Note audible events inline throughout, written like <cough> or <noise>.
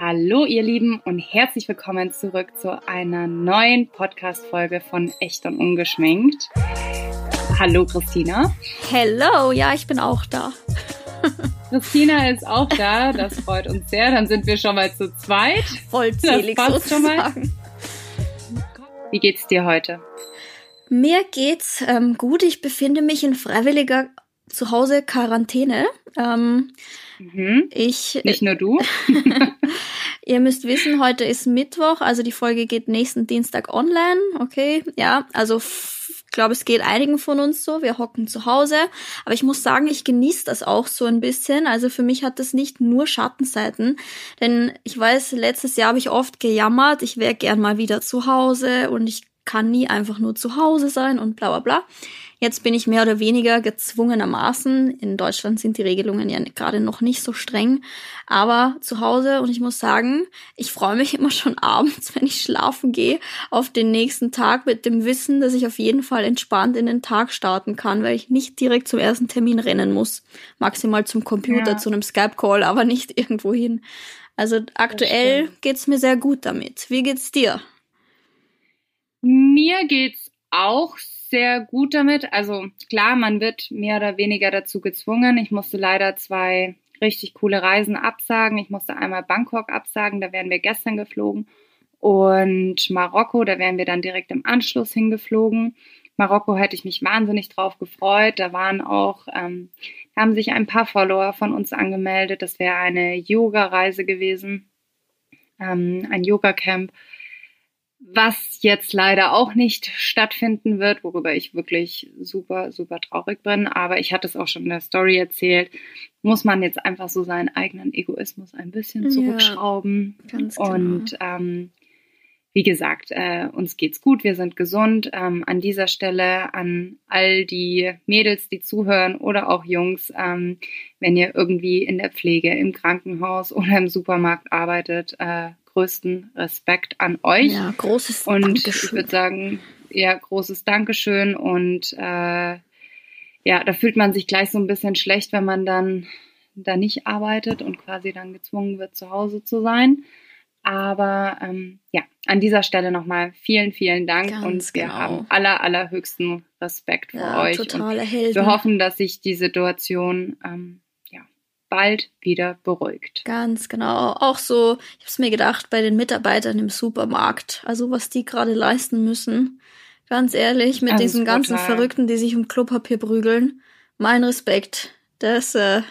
Hallo ihr Lieben und herzlich willkommen zurück zu einer neuen Podcast-Folge von Echt und Ungeschminkt. Hallo Christina. Hello, ja, ich bin auch da. Christina ist auch da, das <laughs> freut uns sehr. Dann sind wir schon mal zu zweit. Vollzählig das passt sozusagen. Schon mal. Wie geht's dir heute? Mir geht's ähm, gut. Ich befinde mich in freiwilliger Zuhause Quarantäne. Ähm, mhm. Ich nicht nur du. <laughs> Ihr müsst wissen, heute ist Mittwoch, also die Folge geht nächsten Dienstag online. Okay, ja, also ich glaube, es geht einigen von uns so. Wir hocken zu Hause. Aber ich muss sagen, ich genieße das auch so ein bisschen. Also für mich hat das nicht nur Schattenseiten. Denn ich weiß, letztes Jahr habe ich oft gejammert, ich wäre gern mal wieder zu Hause und ich kann nie einfach nur zu Hause sein und bla bla bla. Jetzt bin ich mehr oder weniger gezwungenermaßen. In Deutschland sind die Regelungen ja gerade noch nicht so streng, aber zu Hause und ich muss sagen, ich freue mich <laughs> immer schon abends, wenn ich schlafen gehe, auf den nächsten Tag mit dem Wissen, dass ich auf jeden Fall entspannt in den Tag starten kann, weil ich nicht direkt zum ersten Termin rennen muss. Maximal zum Computer, ja. zu einem Skype-Call, aber nicht <laughs> irgendwo hin. Also aktuell geht's mir sehr gut damit. Wie geht's dir? Mir geht's auch sehr gut damit. Also klar, man wird mehr oder weniger dazu gezwungen. Ich musste leider zwei richtig coole Reisen absagen. Ich musste einmal Bangkok absagen, da wären wir gestern geflogen. Und Marokko, da wären wir dann direkt im Anschluss hingeflogen. Marokko hätte ich mich wahnsinnig drauf gefreut. Da waren auch, ähm, haben sich ein paar Follower von uns angemeldet. Das wäre eine Yoga-Reise gewesen, ähm, ein Yoga-Camp was jetzt leider auch nicht stattfinden wird, worüber ich wirklich super, super traurig bin. Aber ich hatte es auch schon in der Story erzählt, muss man jetzt einfach so seinen eigenen Egoismus ein bisschen zurückschrauben. Ja, ganz genau. Und ähm, wie gesagt, äh, uns geht's gut, wir sind gesund. Ähm, an dieser Stelle an all die Mädels, die zuhören oder auch Jungs, ähm, wenn ihr irgendwie in der Pflege, im Krankenhaus oder im Supermarkt arbeitet, äh, größten Respekt an euch. Ja, großes und Dankeschön. Und ich würde sagen, ja, großes Dankeschön und äh, ja, da fühlt man sich gleich so ein bisschen schlecht, wenn man dann da nicht arbeitet und quasi dann gezwungen wird, zu Hause zu sein. Aber ähm, ja, an dieser Stelle nochmal vielen, vielen Dank Ganz und wir genau. haben aller, allerhöchsten Respekt vor ja, euch. Totale und Helden. Wir hoffen, dass sich die Situation ähm, bald wieder beruhigt. Ganz genau. Auch so, ich habe es mir gedacht, bei den Mitarbeitern im Supermarkt, also was die gerade leisten müssen. Ganz ehrlich, mit also diesen ganzen. Verrückten, die sich um Klopapier prügeln. Mein Respekt. Das äh,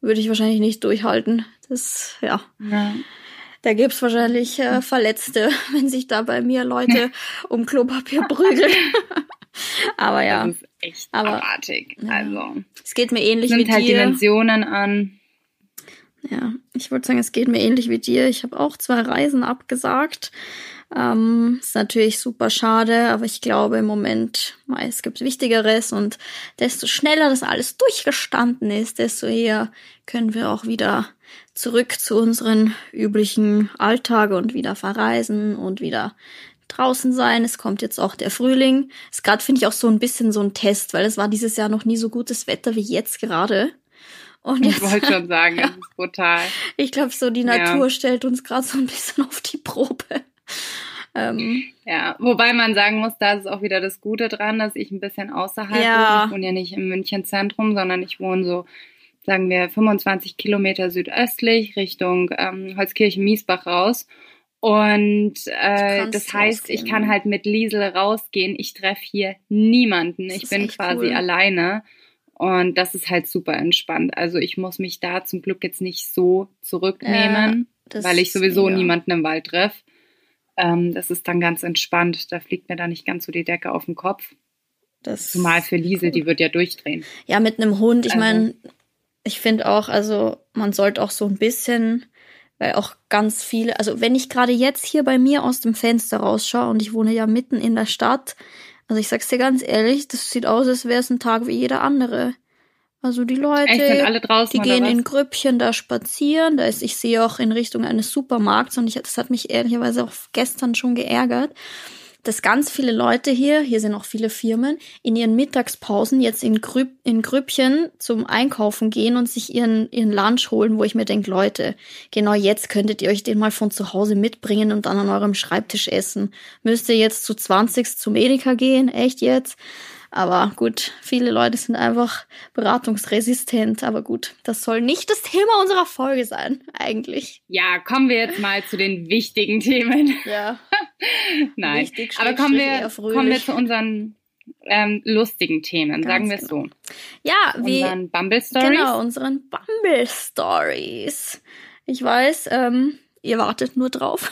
würde ich wahrscheinlich nicht durchhalten. Das, ja. ja. Da gibt's wahrscheinlich äh, Verletzte, <laughs> wenn sich da bei mir Leute <laughs> um Klopapier prügeln. <laughs> Aber ja. Das ist echt Aber, abartig. Also. Es geht mir ähnlich wie halt dir. Dimensionen an. Ja, ich würde sagen, es geht mir ähnlich wie dir. Ich habe auch zwei Reisen abgesagt. Ähm, ist natürlich super schade, aber ich glaube im Moment, es gibt Wichtigeres und desto schneller das alles durchgestanden ist, desto eher können wir auch wieder zurück zu unseren üblichen Alltage und wieder verreisen und wieder draußen sein. Es kommt jetzt auch der Frühling. Ist gerade, finde ich, auch so ein bisschen so ein Test, weil es war dieses Jahr noch nie so gutes Wetter wie jetzt gerade. Und ich wollte schon <laughs> sagen, ja. es ist brutal. Ich glaube, so die Natur ja. stellt uns gerade so ein bisschen auf die Probe. Ähm, ja, wobei man sagen muss, da ist auch wieder das Gute dran, dass ich ein bisschen außerhalb ja. wohne. Ich wohne ja nicht im München Zentrum, sondern ich wohne so, sagen wir, 25 Kilometer südöstlich Richtung ähm, Holzkirchen-Miesbach raus. Und äh, das heißt, rausgehen. ich kann halt mit Liesel rausgehen. Ich treffe hier niemanden. Ich bin quasi cool. alleine. Und das ist halt super entspannt. Also ich muss mich da zum Glück jetzt nicht so zurücknehmen, ja, weil ich sowieso mega. niemanden im Wald treffe. Ähm, das ist dann ganz entspannt. Da fliegt mir da nicht ganz so die Decke auf den Kopf. Das Zumal für Liesel, die wird ja durchdrehen. Ja, mit einem Hund. Ich also. meine, ich finde auch, also man sollte auch so ein bisschen, weil auch ganz viele, also wenn ich gerade jetzt hier bei mir aus dem Fenster rausschaue und ich wohne ja mitten in der Stadt, also ich sag's dir ganz ehrlich, das sieht aus, als wäre es ein Tag wie jeder andere. Also die Leute, Echt, die gehen in Grüppchen da spazieren. Da ist, ich sehe auch in Richtung eines Supermarkts und ich, das hat mich ehrlicherweise auch gestern schon geärgert. Dass ganz viele Leute hier, hier sind auch viele Firmen, in ihren Mittagspausen jetzt in, Grüpp, in Grüppchen zum Einkaufen gehen und sich ihren, ihren Lunch holen, wo ich mir denke, Leute, genau jetzt könntet ihr euch den mal von zu Hause mitbringen und dann an eurem Schreibtisch essen. Müsst ihr jetzt zu 20 zum Edeka gehen? Echt jetzt? Aber gut, viele Leute sind einfach beratungsresistent. Aber gut, das soll nicht das Thema unserer Folge sein, eigentlich. Ja, kommen wir jetzt mal zu den wichtigen Themen. Ja. <laughs> Nein, Wichtig, aber kommen wir, kommen wir zu unseren ähm, lustigen Themen, Ganz sagen wir es genau. so. Ja, wie. Unseren Bumble Stories. Genau, unseren Bumble Stories. Ich weiß, ähm, ihr wartet nur drauf.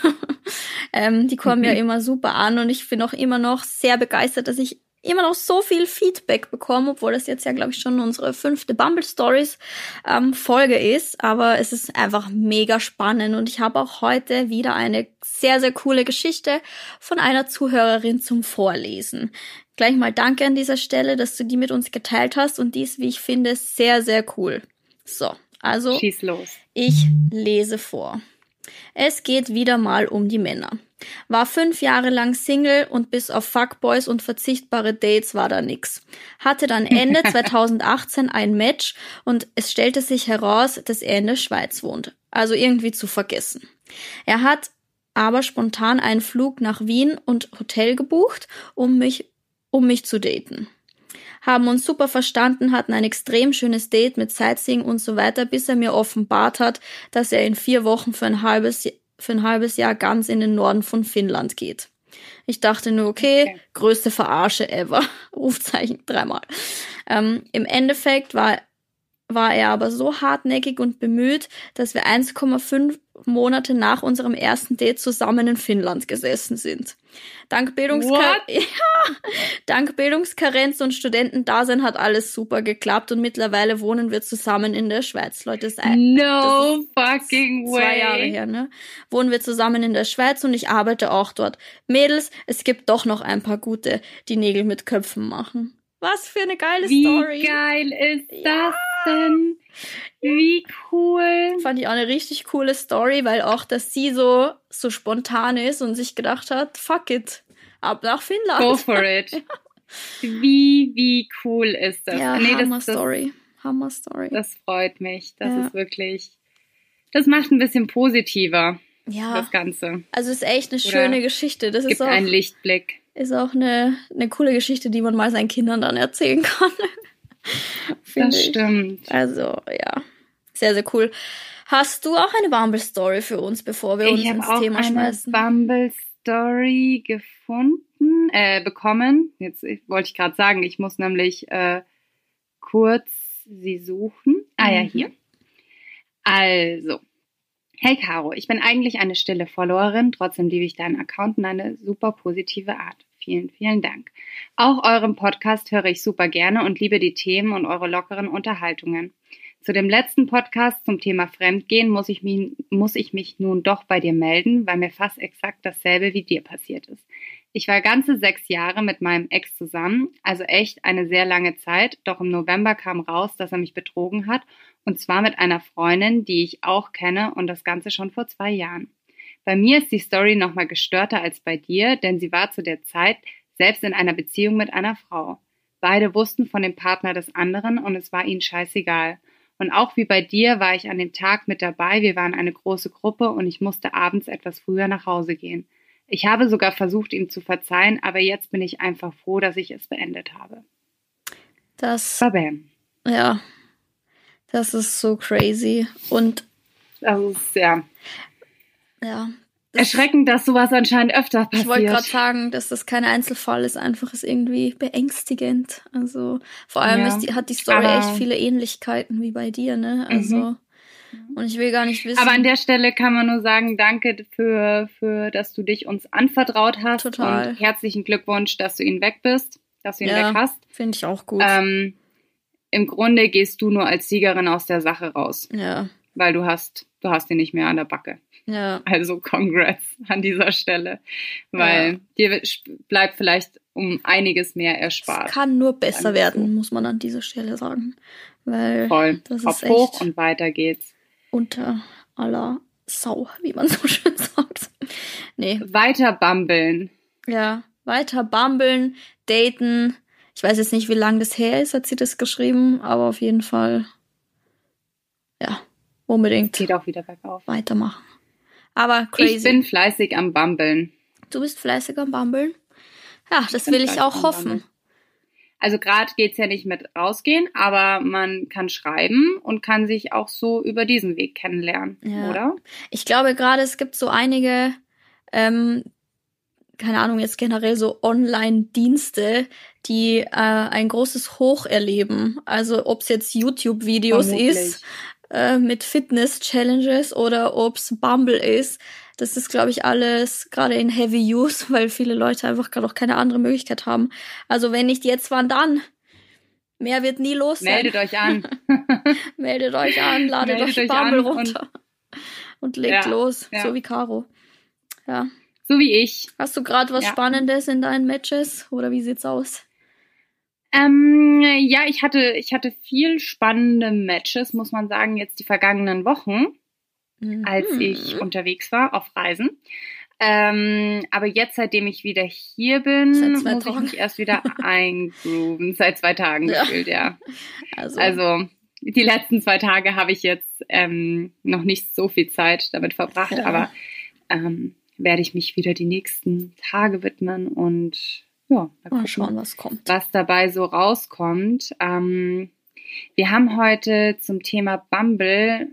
<laughs> ähm, die kommen ja <laughs> immer super an und ich bin auch immer noch sehr begeistert, dass ich immer noch so viel Feedback bekomme, obwohl das jetzt ja, glaube ich, schon unsere fünfte Bumble Stories ähm, Folge ist. Aber es ist einfach mega spannend und ich habe auch heute wieder eine sehr, sehr coole Geschichte von einer Zuhörerin zum Vorlesen. Gleich mal danke an dieser Stelle, dass du die mit uns geteilt hast und die ist, wie ich finde, sehr, sehr cool. So, also Schieß los. ich lese vor. Es geht wieder mal um die Männer. War fünf Jahre lang Single und bis auf Fuckboys und verzichtbare Dates war da nix. Hatte dann Ende <laughs> 2018 ein Match und es stellte sich heraus, dass er in der Schweiz wohnt. Also irgendwie zu vergessen. Er hat aber spontan einen Flug nach Wien und Hotel gebucht, um mich, um mich zu daten haben uns super verstanden, hatten ein extrem schönes Date mit Sightseeing und so weiter, bis er mir offenbart hat, dass er in vier Wochen für ein halbes, für ein halbes Jahr ganz in den Norden von Finnland geht. Ich dachte nur, okay, Okay. größte Verarsche ever. <laughs> Rufzeichen dreimal. Ähm, Im Endeffekt war, war er aber so hartnäckig und bemüht, dass wir 1,5 Monate nach unserem ersten Date zusammen in Finnland gesessen sind. Dank Bildungskar <laughs> ja, dank Bildungskarenz und Studentendasein hat alles super geklappt und mittlerweile wohnen wir zusammen in der Schweiz. Leute, ist ein, No fucking way. zwei Jahre her, ne? Wohnen wir zusammen in der Schweiz und ich arbeite auch dort. Mädels, es gibt doch noch ein paar gute, die Nägel mit Köpfen machen. Was für eine geile Wie Story. geil ist Ja. das denn? Wie cool. Fand ich auch eine richtig coole Story, weil auch, dass sie so, so spontan ist und sich gedacht hat, fuck it, ab nach Finnland. Go <laughs> for it. Wie, wie cool ist das? Ja, Nee, Hammer das, das, Story. Hammer Story. das freut mich. Das Ja. ist wirklich, das macht ein bisschen positiver, ja, das Ganze. also ist echt eine Oder schöne Geschichte. Das Gibt ist auch, einen Lichtblick. Ist auch eine, eine coole Geschichte, die man mal seinen Kindern dann erzählen <laughs> kann. Das ich. stimmt. Also, ja. Sehr, sehr cool. Hast du auch eine Bumble-Story für uns, bevor wir uns Ich habe ins auch Thema eine schmeißen? Bumble Story gefunden, äh, bekommen. Jetzt ich- wollte ich gerade sagen, ich muss nämlich äh, kurz sie suchen. Ah ja, Mhm. hier. Also, hey Caro, ich bin eigentlich eine stille Followerin, trotzdem liebe ich deinen Account und eine super positive Art. Vielen, vielen Dank. Auch euren Podcast höre ich super gerne und liebe die Themen und eure lockeren Unterhaltungen. Zu dem letzten Podcast zum Thema Fremdgehen muss ich, mich, muss ich mich nun doch bei dir melden, weil mir fast exakt dasselbe wie dir passiert ist. Ich war ganze sechs Jahre mit meinem Ex zusammen, also echt eine sehr lange Zeit, doch im November kam raus, dass er mich betrogen hat, und zwar mit einer Freundin, die ich auch kenne und das Ganze schon vor zwei Jahren. Bei mir ist die Story nochmal gestörter als bei dir, denn sie war zu der Zeit selbst in einer Beziehung mit einer Frau. Beide wussten von dem Partner des anderen und es war ihnen scheißegal. Und auch wie bei dir war ich an dem Tag mit dabei. Wir waren eine große Gruppe und ich musste abends etwas früher nach Hause gehen. Ich habe sogar versucht, ihm zu verzeihen, aber jetzt bin ich einfach froh, dass ich es beendet habe. Das, Babam. ja, das ist so crazy. Und, Das ist ja ja, erschreckend, dass sowas anscheinend öfter ich wollte gerade passiert. sagen, dass das kein Einzelfall ist, einfach ist irgendwie beängstigend. Also, vor allem Ja, die, hat die Story aber- echt viele Ähnlichkeiten wie bei dir, ne? Also, Mhm. und ich will gar nicht wissen. Aber an der Stelle kann man nur sagen, danke für, für dass du dich uns anvertraut hast. Total. Und herzlichen Glückwunsch, dass du ihn weg bist, dass du ihn Ja. weg hast. Finde ich auch gut. Ähm, Im Grunde gehst du nur als Siegerin aus der Sache raus, ja, weil du hast, du hast ihn nicht mehr an der Backe. ja. Also congrats an dieser Stelle, weil dir wird- bleibt vielleicht um einiges mehr Es erspart. kann nur besser werden, muss man an dieser Stelle sagen. Weil Voll. das Kopf ist hoch echt und weiter geht's. unter aller Sau, wie man so <laughs> schön sagt. Nee, Weiter bambeln. ja. weiter bumbeln, daten. Ich weiß jetzt nicht, wie lange das her ist, hat sie das geschrieben, aber auf jeden Fall, ja, unbedingt. Geht auch wieder bergauf. Weitermachen. Aber crazy. Ich bin fleißig am Bumbeln. Du bist fleißig am Bumbeln? Ja, das will ich auch hoffen. Also gerade geht's ja nicht mit rausgehen, aber man kann schreiben und kann sich auch so über diesen Weg kennenlernen, ja. oder? Ich glaube gerade, es gibt so einige, ähm, keine Ahnung, jetzt generell so Online-Dienste, die äh, ein großes Hoch erleben. Also ob es jetzt YouTube-Videos ist äh, mit Fitness-Challenges oder ob's Bumble ist. Das ist, glaube ich, alles gerade in Heavy Use, <laughs> weil viele Leute einfach gerade auch keine andere Möglichkeit haben. Also wenn nicht jetzt, wann dann? Mehr wird nie los sein. Meldet euch an. <laughs> Meldet euch an, ladet Meldet euch Bumble runter und, und legt ja, los, ja. so wie Caro. Ja. So wie ich. Hast du gerade was ja. Spannendes in deinen Matches oder wie sieht's aus? Ähm, ja, ich hatte, ich hatte viel spannende Matches, muss man sagen, jetzt die vergangenen Wochen, mhm. als ich unterwegs war auf Reisen. Ähm, aber jetzt, seitdem ich wieder hier bin, muss Tagen. ich mich erst wieder <laughs> eingrooven. Seit zwei Tagen ja. gefühlt, ja. Also. also. die letzten zwei Tage habe ich jetzt ähm, noch nicht so viel Zeit damit verbracht, ja. aber ähm, werde ich mich wieder die nächsten Tage widmen und ja, mal schauen, was kommt. Was dabei so rauskommt. Ähm, wir haben heute zum Thema Bumble,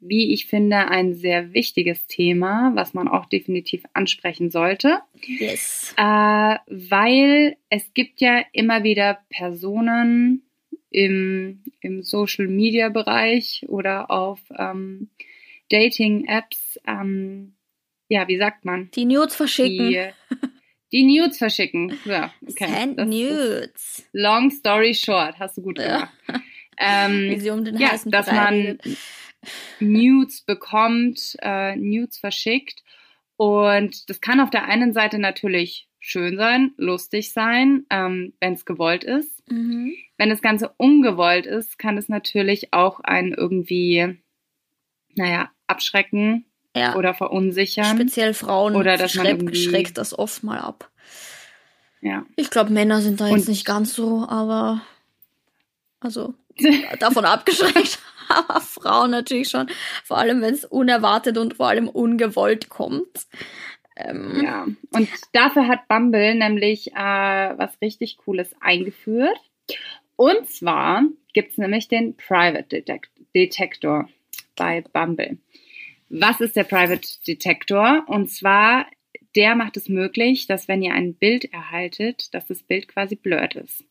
wie ich finde, ein sehr wichtiges Thema, was man auch definitiv ansprechen sollte. Yes. Äh, weil es gibt ja immer wieder Personen im, im Social Media Bereich oder auf ähm, Dating Apps, ähm, ja, wie sagt man? Die Nudes verschicken. Die, <laughs> die Nudes verschicken. Ja, okay. Send Nudes. Long story short, hast du gut gemacht. Ja. Ähm, <laughs> Wie sie um den ja, dass man Nudes bekommt, äh, Nudes verschickt. Und das kann auf der einen Seite natürlich schön sein, lustig sein, ähm, wenn es gewollt ist. Mhm. Wenn das Ganze ungewollt ist, kann es natürlich auch einen irgendwie, naja, abschrecken ja. oder verunsichern. Speziell Frauen oder dass schreck, man schreckt das oft mal ab. Ja. Ich glaube, Männer sind da jetzt Und nicht ganz so, aber also <laughs> davon abgeschreckt. aber Frauen natürlich schon. Vor allem, wenn es unerwartet und vor allem ungewollt kommt. Ähm, ja, und dafür hat Bumble nämlich äh, was richtig Cooles eingeführt. Und zwar gibt es nämlich den Private Detect Detector bei Bumble. Was ist der Private Detector? Und zwar, der macht es möglich, dass wenn ihr ein Bild erhaltet, dass das Bild quasi blurred ist.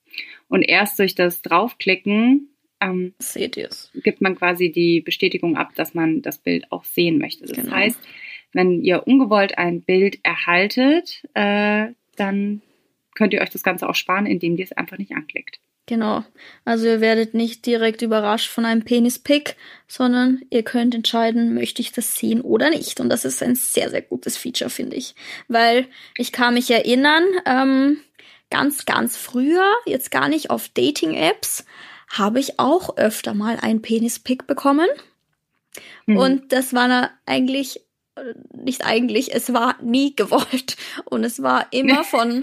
Und erst durch das Draufklicken ähm, Seht ihr's. gibt man quasi die Bestätigung ab, dass man das Bild auch sehen möchte. Das genau. heißt, wenn ihr ungewollt ein Bild erhaltet, äh, dann könnt ihr euch das Ganze auch sparen, indem ihr es einfach nicht anklickt. Genau. Also ihr werdet nicht direkt überrascht von einem Penispick, sondern ihr könnt entscheiden, möchte ich das sehen oder nicht. Und das ist ein sehr, sehr gutes Feature, finde ich. Weil ich kann mich erinnern, ähm, ganz, ganz früher, jetzt gar nicht auf Dating-Apps, habe ich auch öfter mal einen Penispick bekommen. Mhm. Und das war eigentlich, äh, nicht eigentlich, es war nie gewollt. Und es war immer <laughs> von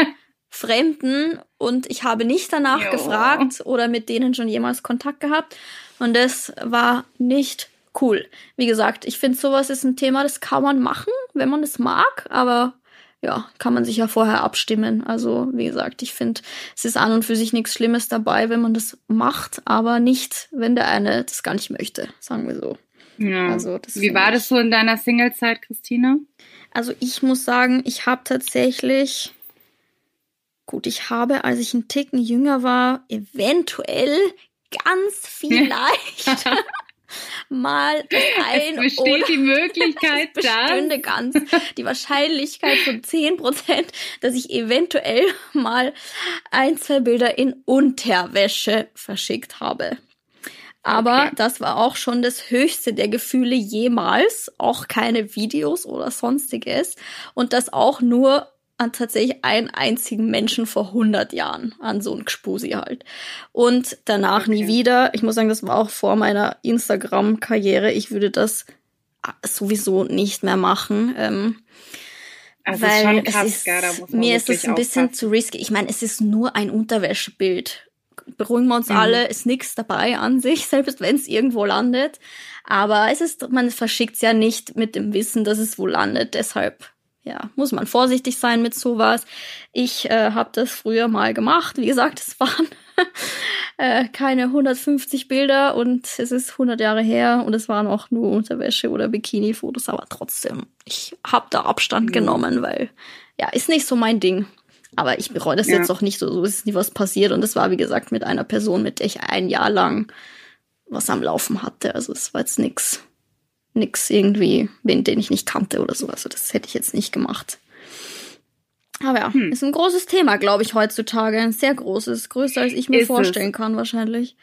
Fremden und ich habe nicht danach jo. gefragt oder mit denen schon jemals Kontakt gehabt. Und das war nicht cool. Wie gesagt, ich finde, sowas ist ein Thema, das kann man machen, wenn man es mag, aber ja, kann man sich ja vorher abstimmen. Also, wie gesagt, ich finde, es ist an und für sich nichts Schlimmes dabei, wenn man das macht, aber nicht, wenn der eine das gar nicht möchte, sagen wir so. Ja. Also, wie war das so in deiner Singlezeit, Christina? Also, ich muss sagen, ich habe tatsächlich Gut, ich habe, als ich ein Ticken jünger war, eventuell ganz <laughs> vielleicht <laughs> mal ein es besteht oder die <laughs> Möglichkeit es bestünde ganz die Wahrscheinlichkeit von 10%, dass ich eventuell mal ein, zwei Bilder in Unterwäsche verschickt habe. Aber okay. das war auch schon das höchste der Gefühle jemals. Auch keine Videos oder sonstiges. Und das auch nur an tatsächlich einen einzigen Menschen vor 100 Jahren, an so ein Gspusi halt. Und danach okay. nie wieder. Ich muss sagen, das war auch vor meiner Instagram-Karriere. Ich würde das sowieso nicht mehr machen. Ähm, Also weil ist schon krass, es ist, man mir ist es ein bisschen aufpassen. zu risky. Ich meine, es ist nur ein Unterwäschebild. Beruhigen wir uns Mhm. alle, ist nichts dabei an sich, <laughs> selbst wenn es irgendwo landet. Aber es ist, man verschickt es ja nicht mit dem Wissen, dass es wo landet. Deshalb, ja, muss man vorsichtig sein mit sowas. Ich äh, habe das früher mal gemacht. Wie gesagt, es waren <laughs> äh, keine 150 Bilder und es ist 100 Jahre her und es waren auch nur Unterwäsche oder Bikini-Fotos, aber trotzdem, ich habe da Abstand Mhm. genommen, weil ja, ist nicht so mein Ding. Aber ich bereue das Ja. jetzt auch nicht so, so ist nie was passiert und das war wie gesagt mit einer Person, mit der ich ein Jahr lang was am Laufen hatte. Also es war jetzt nix, nix irgendwie, wen den ich nicht kannte oder so. Also das hätte ich jetzt nicht gemacht. Aber ja, Hm. ist ein großes Thema, glaube ich, heutzutage. Ein sehr großes, größer als ich mir Ist es. vorstellen kann, wahrscheinlich.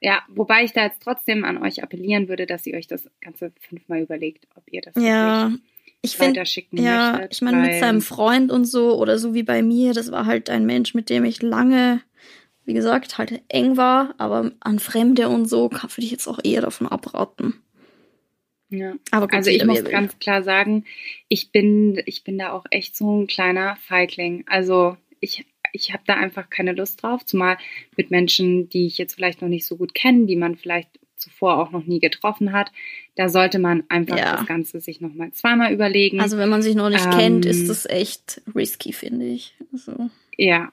Ja, wobei ich da jetzt trotzdem an euch appellieren würde, dass ihr euch das Ganze fünfmal überlegt, ob ihr das Ja, ich finde, ja, möchtet. ich meine, mit seinem Freund und so oder so wie bei mir, das war halt ein Mensch, mit dem ich lange, wie gesagt, halt eng war, aber an Fremde und so kann- würde ich jetzt auch eher davon abraten. Ja. Aber Also ich muss ganz klar sagen, ich bin, ich bin da auch echt so ein kleiner Feigling. Also ich, ich habe da einfach keine Lust drauf, zumal mit Menschen, die ich jetzt vielleicht noch nicht so gut kenne, die man vielleicht zuvor auch noch nie getroffen hat. Da sollte man einfach Ja. das Ganze sich nochmal zweimal überlegen. Also wenn man sich noch nicht Ähm, kennt, ist das echt risky, finde ich. Also, Ja.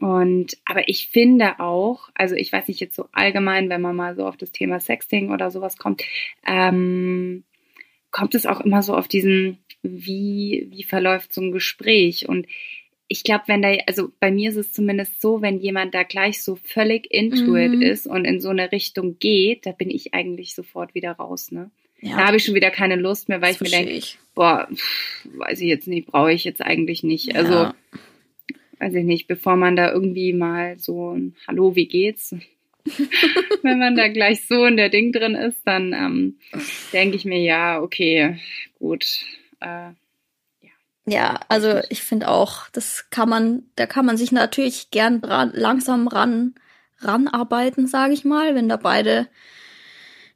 Und, aber ich finde auch, also ich weiß nicht jetzt so allgemein, wenn man mal so auf das Thema Sexting oder sowas kommt, ähm, kommt es auch immer so auf diesen, wie, wie verläuft so ein Gespräch? Und ich glaube, wenn da, also bei mir ist es zumindest so, wenn jemand da gleich so völlig into it Mhm. ist und in so eine Richtung geht, da bin ich eigentlich sofort wieder raus, ne? ja, Da habe ich schon wieder keine Lust mehr, weil das ich mir denke, boah, pff, weiß ich jetzt nicht, brauche ich jetzt eigentlich nicht. Also, ja. Weiß ich nicht, bevor man da irgendwie mal so ein Hallo, wie geht's? <laughs> Wenn man da gleich so in der Ding drin ist, dann ähm, denke ich mir, ja, okay, gut. Äh, Ja, also ich finde auch, das kann man, da kann man sich natürlich gern dran, langsam ran, ranarbeiten, sage ich mal, wenn da beide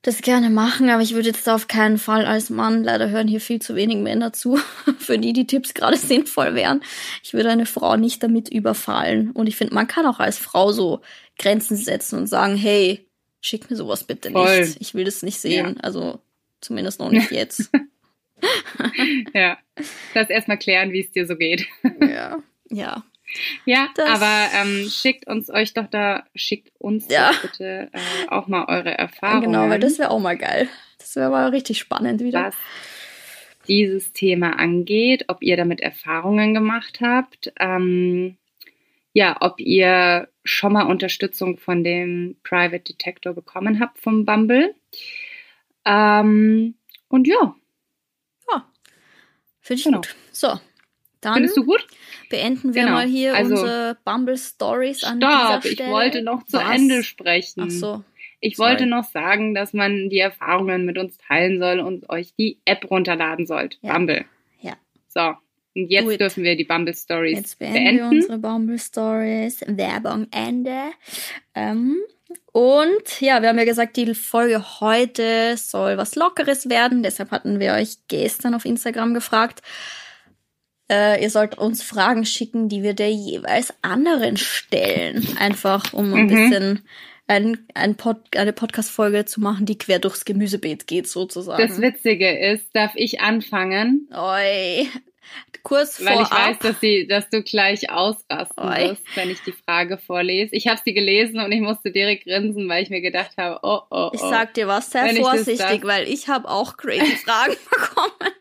das gerne machen, aber ich würde jetzt auf keinen Fall als Mann, leider hören hier viel zu wenig Männer zu, <laughs> für die die Tipps gerade sinnvoll wären. Ich würde eine Frau nicht damit überfallen. Und ich finde, man kann auch als Frau so Grenzen setzen und sagen, hey, schick mir sowas bitte Voll. nicht. Ich will das nicht sehen. Also zumindest noch nicht jetzt. <laughs> ja, das erstmal klären, wie es dir so geht. ja. Ja. Ja, Das- aber ähm, schickt uns euch doch da, schickt uns Ja. doch bitte äh, auch mal eure Erfahrungen. Genau, weil das wäre auch mal geil. Das wäre mal richtig spannend wieder. was dieses Thema angeht, ob ihr damit Erfahrungen gemacht habt, ähm, ja, ob ihr schon mal Unterstützung von dem Private Detector bekommen habt vom Bumble. Ähm, und ja, Finde ich Genau. gut. So, dann findest du gut? beenden wir Genau. mal hier Also- unsere Bumble Stories an Stopp, dieser ich Stelle. wollte noch zu Was? Ende sprechen. Ach so. Ich sorry. wollte noch sagen, dass man die Erfahrungen mit uns teilen soll und euch die App runterladen sollt. Ja. Bumble. Ja. So. Und jetzt dürfen wir die Bumble Stories Jetzt beenden, beenden. wir unsere Bumble Stories. Werbung Ende. Ähm, und ja, wir haben ja gesagt, die Folge heute soll was Lockeres werden. Deshalb hatten wir euch gestern auf Instagram gefragt. Äh, ihr sollt uns Fragen schicken, die wir der jeweils anderen stellen. Einfach, um ein Mhm. bisschen ein, ein Pod, eine Podcast-Folge zu machen, die quer durchs Gemüsebeet geht, sozusagen. Das Witzige ist, darf ich anfangen? Oi. Kurz Weil ich weiß, dass, sie, dass du gleich ausrasten Oi. wirst, wenn ich die Frage vorlese. Ich habe sie gelesen und ich musste direkt grinsen, weil ich mir gedacht habe, oh, oh, oh. Ich sag dir was, sehr Wenn ich vorsichtig, darf. weil ich habe auch crazy Fragen <laughs> bekommen.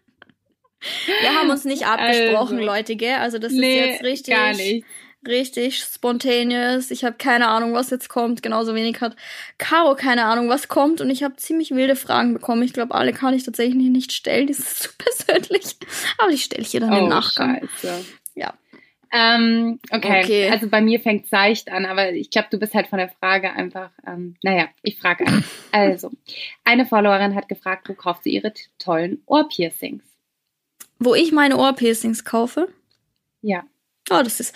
Wir haben uns nicht abgesprochen, Also. Leute, gell? Also das nee, ist jetzt richtig, gar nicht. richtig spontaneous. Ich habe keine Ahnung, was jetzt kommt. Genauso wenig hat Caro keine Ahnung, was kommt. Und ich habe ziemlich wilde Fragen bekommen. Ich glaube, alle kann ich tatsächlich nicht stellen. Das ist <laughs> zu persönlich. Aber die stelle ich ihr dann im Oh, Nachgang. scheiße. Ja. Ähm, okay. Okay. also bei mir fängt seicht an, aber ich glaube, du bist halt von der Frage einfach, ähm, naja, ich frage einfach. <laughs> Also, eine Followerin hat gefragt, wo kauft sie ihre tollen Ohrpiercings? Wo ich meine Ohrpiercings kaufe? Ja. Oh, das ist,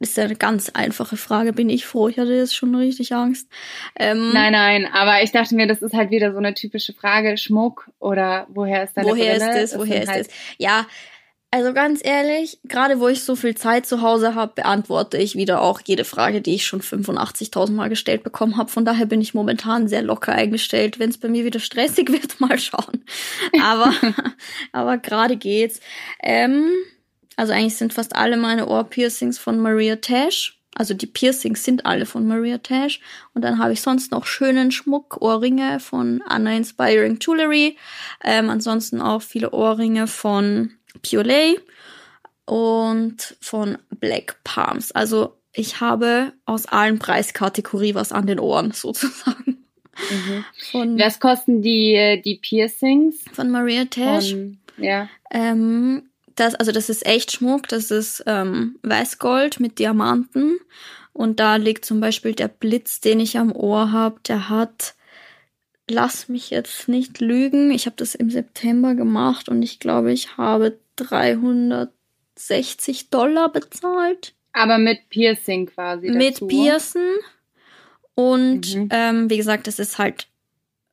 das ist eine ganz einfache Frage. Bin ich froh? Ich hatte jetzt schon richtig Angst. Ähm, Nein, nein, aber ich dachte mir, das ist halt wieder so eine typische Frage, Schmuck oder woher ist deine woher Brille? ist es? Woher ist halt, es? Ja, Also ganz ehrlich, gerade wo ich so viel Zeit zu Hause habe, beantworte ich wieder auch jede Frage, die ich schon 85.000 Mal gestellt bekommen habe. Von daher bin ich momentan sehr locker eingestellt. Wenn es bei mir wieder stressig <laughs> wird, mal schauen. Aber, <laughs> aber gerade geht's. Ähm, also eigentlich sind fast alle meine Ohrpiercings von Maria Tash. Also die Piercings sind alle von Maria Tash. Und dann habe ich sonst noch schönen Schmuck, Ohrringe von Anna Inspiring Jewelry. Ähm, ansonsten auch viele Ohrringe von Piolet und von Black Palms. Also ich habe aus allen Preiskategorien was an den Ohren <laughs> sozusagen. Mhm. Von, was kosten die, die Piercings? Von Maria Tash. Von, ja. Ähm, das, also das ist echt Schmuck, das ist ähm, Weißgold mit Diamanten. Und da liegt zum Beispiel der Blitz, den ich am Ohr habe, der hat, lass mich jetzt nicht lügen, ich habe das im September gemacht und ich glaube, ich habe 360 Dollar bezahlt. Aber mit Piercing quasi. Dazu. Mit Piercing. Und mhm. ähm, wie gesagt, das ist halt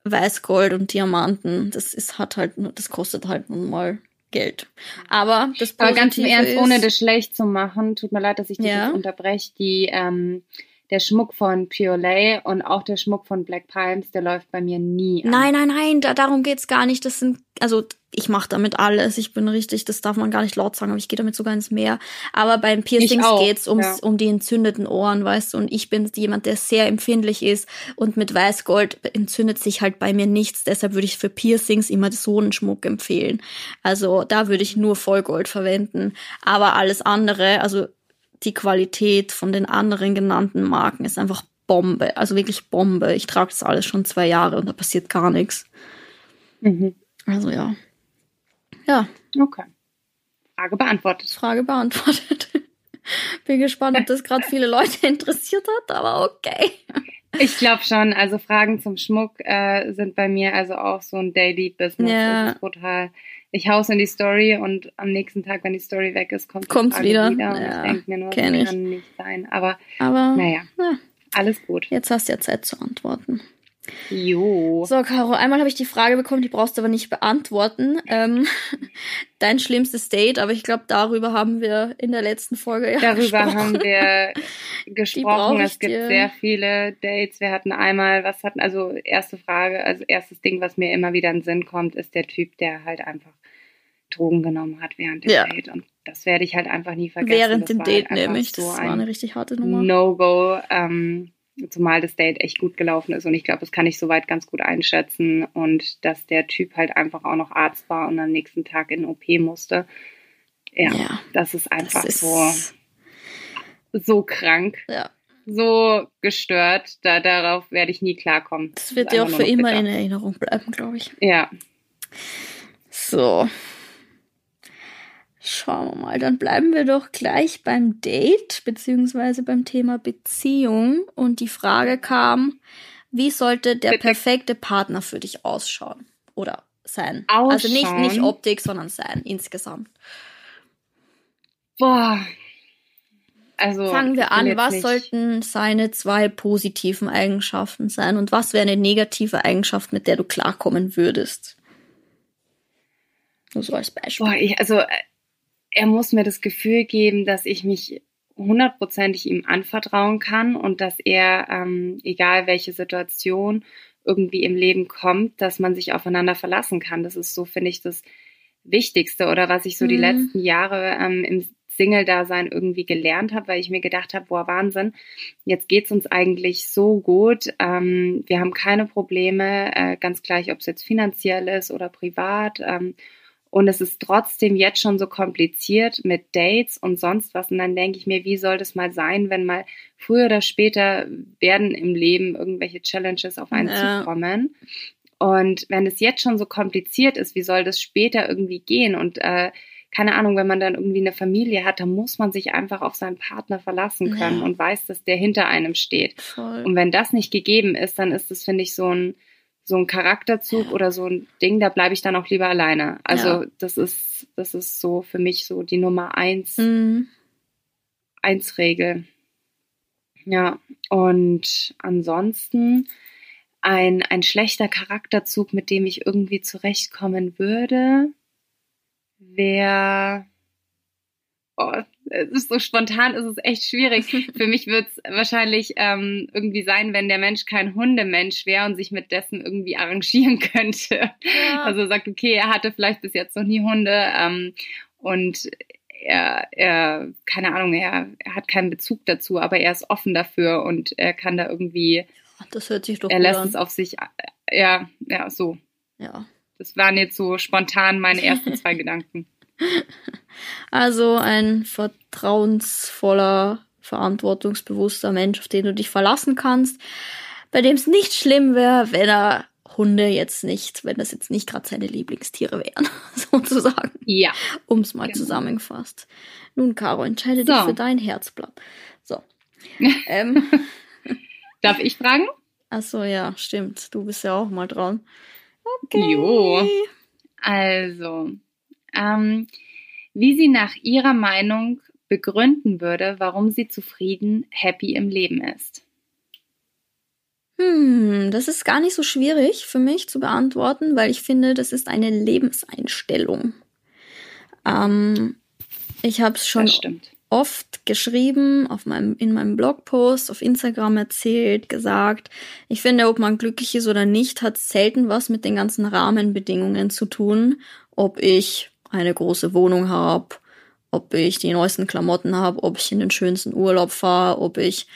Weißgold und Diamanten. Das ist hat halt, das kostet halt nun mal Geld. Aber das Positive Aber ganz im Ernst, ist, ohne das schlecht zu machen, tut mir leid, dass ich dich ja. unterbreche, die ähm, der Schmuck von Pure und auch der Schmuck von Black Palms, der läuft bei mir nie. An. Nein, nein, nein, da, darum geht's gar nicht. Das sind, also ich mache damit alles. Ich bin richtig, das darf man gar nicht laut sagen, aber ich gehe damit sogar ins Meer. Aber beim Piercings geht's ums, ja. um die entzündeten Ohren, weißt du. Und ich bin jemand, der sehr empfindlich ist und mit Weißgold entzündet sich halt bei mir nichts. Deshalb würde ich für Piercings immer so einen Schmuck empfehlen. Also da würde ich nur Vollgold verwenden. Aber alles andere, also die Qualität von den anderen genannten Marken ist einfach Bombe. Also wirklich Bombe. Ich trage das alles schon zwei Jahre und da passiert gar nichts. Mhm. Also ja. Ja. Okay. Frage beantwortet. Frage beantwortet. <laughs> Bin gespannt, ob das gerade viele Leute <laughs> interessiert hat, aber okay. Ich glaube schon. Also Fragen zum Schmuck äh, sind bei mir also auch so ein Daily Business. Ja. Das ist brutal ich hau's in die Story und am nächsten Tag, wenn die Story weg ist, kommt Kommt's wieder. wieder. Und ja, ich denke mir nur, das kann ich. nicht sein. Aber, Aber naja, ja. alles gut. Jetzt hast du ja Zeit zu antworten. Jo. So, Caro, einmal habe ich die Frage bekommen, die brauchst du aber nicht beantworten. Ähm, <laughs> dein schlimmstes Date, aber ich glaube, darüber haben wir in der letzten Folge ja Darüber gesprochen. haben wir <laughs> gesprochen. Es gibt dir. sehr viele Dates. Wir hatten einmal, was hatten, also erste Frage, also erstes Ding, was mir immer wieder in den Sinn kommt, ist der Typ, der halt einfach Drogen genommen hat während dem ja. Date. Und das werde ich halt einfach nie vergessen. Während das dem Date halt nämlich. So das war eine richtig harte Nummer. No-Go. Ähm, zumal das Date echt gut gelaufen ist und ich glaube, das kann ich soweit ganz gut einschätzen und dass der Typ halt einfach auch noch Arzt war und am nächsten Tag in OP musste. Ja, ja das ist einfach das ist so so krank. Ja. So gestört, da darauf werde ich nie klarkommen. Das wird dir auch für immer bitter. in Erinnerung bleiben, glaube ich. Ja. So, Schauen wir mal, dann bleiben wir doch gleich beim Date beziehungsweise beim Thema Beziehung. Und die Frage kam, wie sollte der perfekte Partner für dich ausschauen oder sein? Ausschauen. Also nicht, nicht Optik, sondern sein insgesamt. Boah. Also, Fangen wir an, was nicht. sollten seine zwei positiven Eigenschaften sein und was wäre eine negative Eigenschaft, mit der du klarkommen würdest? Nur so als Beispiel. Boah, ich, also er muss mir das Gefühl geben, dass ich mich hundertprozentig ihm anvertrauen kann und dass er, ähm, egal welche Situation irgendwie im Leben kommt, dass man sich aufeinander verlassen kann. Das ist so, finde ich, das Wichtigste oder was ich so mhm. die letzten Jahre ähm, im Single-Dasein irgendwie gelernt habe, weil ich mir gedacht habe, boah, Wahnsinn, jetzt geht's uns eigentlich so gut. Ähm, wir haben keine Probleme, äh, ganz gleich, ob es jetzt finanziell ist oder privat. Ähm, und es ist trotzdem jetzt schon so kompliziert mit Dates und sonst was. Und dann denke ich mir, wie soll das mal sein, wenn mal früher oder später werden im Leben irgendwelche Challenges auf einen ja. zukommen. Und wenn es jetzt schon so kompliziert ist, wie soll das später irgendwie gehen? Und äh, keine Ahnung, wenn man dann irgendwie eine Familie hat, dann muss man sich einfach auf seinen Partner verlassen können ja. und weiß, dass der hinter einem steht. Voll. Und wenn das nicht gegeben ist, dann ist das, finde ich, so ein so ein Charakterzug oder so ein Ding, da bleibe ich dann auch lieber alleine. Also ja. das ist, das ist so für mich so die Nummer eins, mhm. eins Regel. Ja, und ansonsten ein, ein schlechter Charakterzug, mit dem ich irgendwie zurechtkommen würde, wäre, oh, es ist so spontan, es ist echt schwierig. <laughs> Für mich wird es wahrscheinlich ähm, irgendwie sein, wenn der Mensch kein Hundemensch wäre und sich mit dessen irgendwie arrangieren <laughs> könnte. Ja. Also sagt, okay, er hatte vielleicht bis jetzt noch nie Hunde ähm, und er, er, keine Ahnung, er, er hat keinen Bezug dazu, aber er ist offen dafür und er kann da irgendwie. Das hört sich doch Er lässt an. es auf sich, ja, ja, so. Ja. Das waren jetzt so spontan meine ersten zwei Gedanken. <laughs> Also ein vertrauensvoller, verantwortungsbewusster Mensch, auf den du dich verlassen kannst, bei dem es nicht schlimm wäre, wenn er Hunde jetzt nicht, wenn das jetzt nicht gerade seine Lieblingstiere wären, <laughs> sozusagen. Ja. Um es mal genau. zusammengefasst. Nun, Caro, entscheide so. dich für dein Herzblatt. So. <laughs> ähm. Darf ich fragen? Ach so, ja, stimmt. Du bist ja auch mal dran. Okay. Jo. Also, ähm, wie sie nach ihrer Meinung begründen würde, warum sie zufrieden, happy im Leben ist. Hm, das ist gar nicht so schwierig für mich zu beantworten, weil ich finde, das ist eine Lebenseinstellung. Ähm, ich habe es schon oft geschrieben, auf meinem, in meinem Blogpost, auf Instagram erzählt, gesagt. Ich finde, ob man glücklich ist oder nicht, hat selten was mit den ganzen Rahmenbedingungen zu tun. Ob ich eine große Wohnung habe, ob ich die neuesten Klamotten habe, ob ich in den schönsten Urlaub fahre, ob ich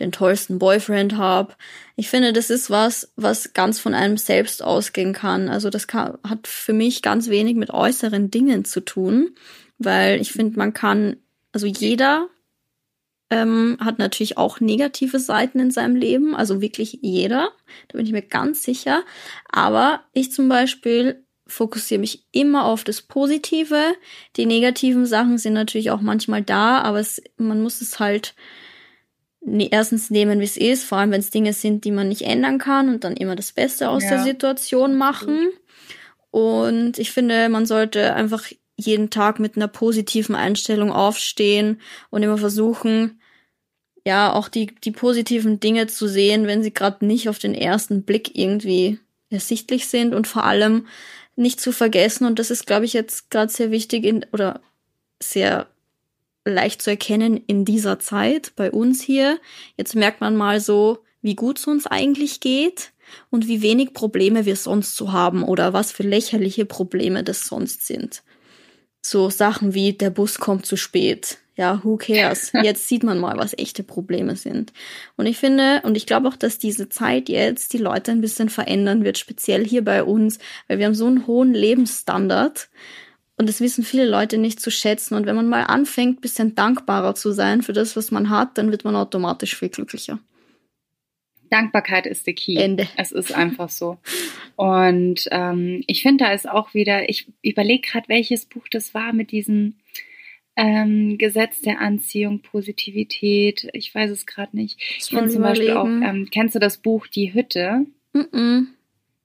den tollsten Boyfriend habe. Ich finde, das ist was, was ganz von einem selbst ausgehen kann. Also das kann, hat für mich ganz wenig mit äußeren Dingen zu tun, weil ich finde, man kann, also jeder ähm, hat natürlich auch negative Seiten in seinem Leben, also wirklich jeder, da bin ich mir ganz sicher. Aber ich zum Beispiel fokussiere mich immer auf das Positive. Die negativen Sachen sind natürlich auch manchmal da, aber es, man muss es halt Ne, erstens nehmen, wie es ist, vor allem wenn es Dinge sind, die man nicht ändern kann und dann immer das Beste aus ja. der Situation machen. Und ich finde, man sollte einfach jeden Tag mit einer positiven Einstellung aufstehen und immer versuchen, ja, auch die, die positiven Dinge zu sehen, wenn sie gerade nicht auf den ersten Blick irgendwie ersichtlich sind und vor allem nicht zu vergessen, und das ist, glaube ich, jetzt gerade sehr wichtig in, oder sehr leicht zu erkennen in dieser Zeit bei uns hier. Jetzt merkt man mal so, wie gut es uns eigentlich geht und wie wenig Probleme wir sonst so haben oder was für lächerliche Probleme das sonst sind. So Sachen wie der Bus kommt zu spät. Ja, who cares? <laughs> Jetzt sieht man mal, was echte Probleme sind. Und ich finde, und ich glaube auch, dass diese Zeit jetzt die Leute ein bisschen verändern wird, speziell hier bei uns, weil wir haben so einen hohen Lebensstandard und das wissen viele Leute nicht zu schätzen. Und wenn man mal anfängt, bisschen dankbarer zu sein für das, was man hat, dann wird man automatisch viel glücklicher. Dankbarkeit ist der Key. Ende. Es ist einfach so. Und ähm, ich finde, da ist auch wieder, ich überlege gerade, welches Buch das war mit diesem ähm, Gesetz der Anziehung, Positivität. Ich weiß es gerade nicht. Ich finde zum Beispiel auch, ähm, kennst du das Buch Die Hütte? Mm, -mm.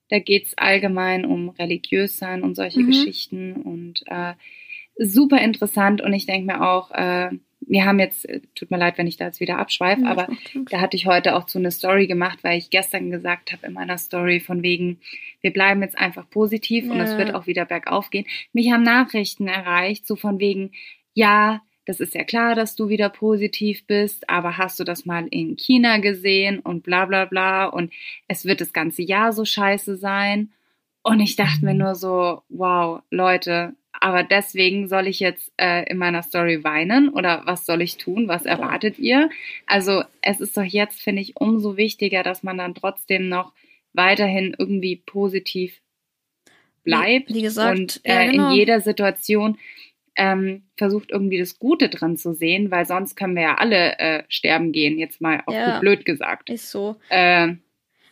Da geht es allgemein um religiös sein und solche mhm. Geschichten und äh, super interessant. Und ich denke mir auch, äh, wir haben jetzt, äh, tut mir leid, wenn ich da jetzt wieder abschweife, ja, aber da hatte ich heute auch so eine Story gemacht, weil ich gestern gesagt habe in meiner Story von wegen, wir bleiben jetzt einfach positiv ja. und es wird auch wieder bergauf gehen. Mich haben Nachrichten erreicht, so von wegen, ja, das ist ja klar, dass du wieder positiv bist, aber hast du das mal in China gesehen und bla bla bla und es wird das ganze Jahr so scheiße sein. Und ich dachte mir nur so, wow, Leute, aber deswegen soll ich jetzt äh, in meiner Story weinen oder was soll ich tun? Was erwartet ihr? Also es ist doch jetzt, finde ich, umso wichtiger, dass man dann trotzdem noch weiterhin irgendwie positiv bleibt wie, wie gesagt, und äh, ja, genau. in jeder Situation ähm, versucht irgendwie das Gute dran zu sehen, weil sonst können wir ja alle äh, sterben gehen, jetzt mal auch ja, blöd gesagt. Ist so. Äh,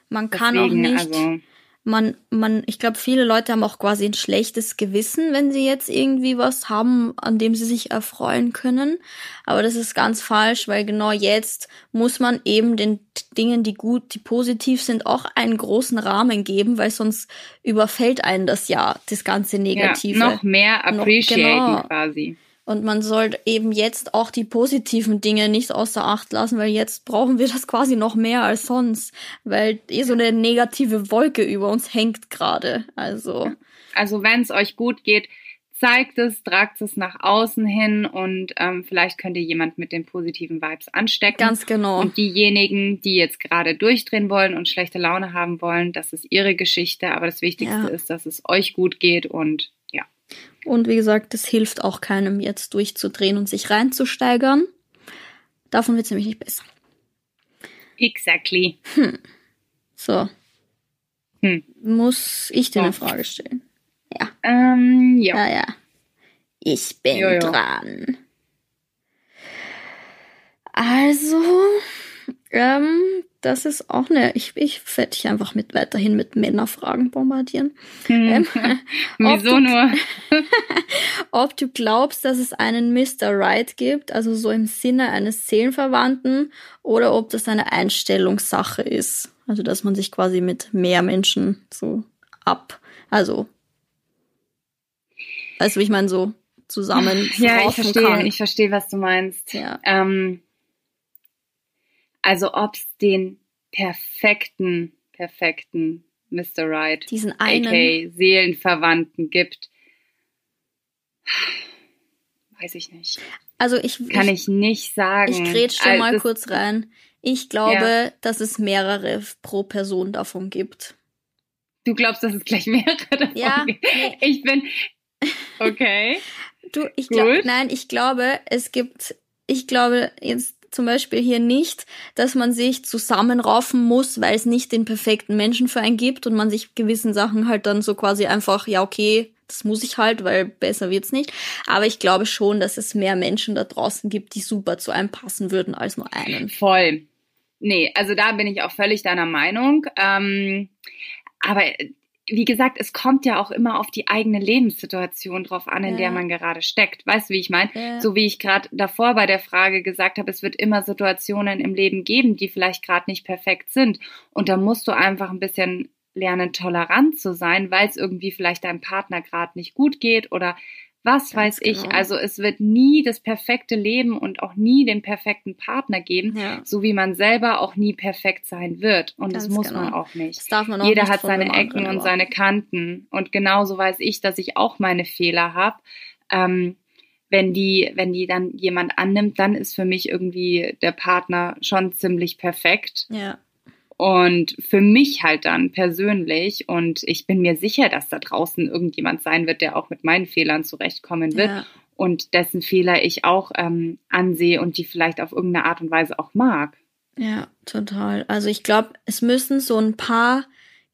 Man kann deswegen, auch nicht. Also, man, man, ich glaube, viele Leute haben auch quasi ein schlechtes Gewissen, wenn sie jetzt irgendwie was haben, an dem sie sich erfreuen können. Aber das ist ganz falsch, weil genau jetzt muss man eben den Dingen, die gut, die positiv sind, auch einen großen Rahmen geben, weil sonst überfällt einen das Jahr, das ganze Negative. Ja, noch mehr appreciaten noch, genau. quasi. Und man sollte eben jetzt auch die positiven Dinge nicht außer Acht lassen, weil jetzt brauchen wir das quasi noch mehr als sonst, weil eh so eine negative Wolke über uns hängt gerade. Also. Also wenn es euch gut geht, zeigt es, tragt es nach außen hin und ähm, vielleicht könnt ihr jemand mit den positiven Vibes anstecken. Ganz genau. Und diejenigen, die jetzt gerade durchdrehen wollen und schlechte Laune haben wollen, das ist ihre Geschichte. Aber das Wichtigste Ja. ist, dass es euch gut geht und. Und wie gesagt, das hilft auch keinem jetzt durchzudrehen und sich reinzusteigern. Davon wird es nämlich nicht besser. Exactly. So. Hm. Muss ich dir So. eine Frage stellen? Ja. Ähm, ja. Ja, ja. Ich bin Jo, jo. dran. Also, ähm, das ist auch eine. Ich, ich werde dich einfach mit weiterhin mit Männerfragen bombardieren. Hm. Ähm, <laughs> Wieso du- nur? <laughs> Ob du glaubst, dass es einen Mr. Right gibt, also so im Sinne eines Seelenverwandten, oder ob das eine Einstellungssache ist. Also, dass man sich quasi mit mehr Menschen so ab, also, wie ich meine, so zusammen Ja, ich verstehe, kann. ich verstehe, was du meinst. ja. Ähm, also ob es den perfekten, perfekten Mr. Right, Diesen einen. aka Seelenverwandten gibt, weiß ich nicht. Also ich, Kann ich, ich nicht sagen. ich grätsch da Also mal kurz rein. Ich glaube, dass es mehrere pro Person davon gibt. Du glaubst, dass es gleich mehrere <laughs> davon Ja, gibt? Ich bin, okay. Du, ich glaube, nein, ich glaube, es gibt, ich glaube jetzt zum Beispiel hier nicht, dass man sich zusammenraufen muss, weil es nicht den perfekten Menschen für einen gibt und man sich gewissen Sachen halt dann so quasi einfach, ja, okay, das muss ich halt, weil besser wird's nicht. Aber ich glaube schon, dass es mehr Menschen da draußen gibt, die super zu einem passen würden als nur einen. Voll. Nee, also da bin ich auch völlig deiner Meinung. Ähm, aber wie gesagt, es kommt ja auch immer auf die eigene Lebenssituation drauf an, in Ja. der man gerade steckt. Weißt du, wie ich meine? Ja. So wie ich gerade davor bei der Frage gesagt habe, es wird immer Situationen im Leben geben, die vielleicht gerade nicht perfekt sind. Und da musst du einfach ein bisschen lernen, tolerant zu sein, weil es irgendwie vielleicht deinem Partner gerade nicht gut geht oder was weiß ich. genau. Also es wird nie das perfekte Leben und auch nie den perfekten Partner geben, Ja. so wie man selber auch nie perfekt sein wird. Und das Ganz muss genau. man auch nicht. Das darf man auch Jeder nicht hat seine Ecken und seine Kanten. Und genauso weiß ich, dass ich auch meine Fehler habe. Ähm, wenn die, wenn die dann jemand annimmt, dann ist für mich irgendwie der Partner schon ziemlich perfekt. Ja. Und für mich halt dann persönlich. Und ich bin mir sicher, dass da draußen irgendjemand sein wird, der auch mit meinen Fehlern zurechtkommen wird Ja. und dessen Fehler ich auch ähm, ansehe und die vielleicht auf irgendeine Art und Weise auch mag. Ja, total. Also ich glaube, es müssen so ein paar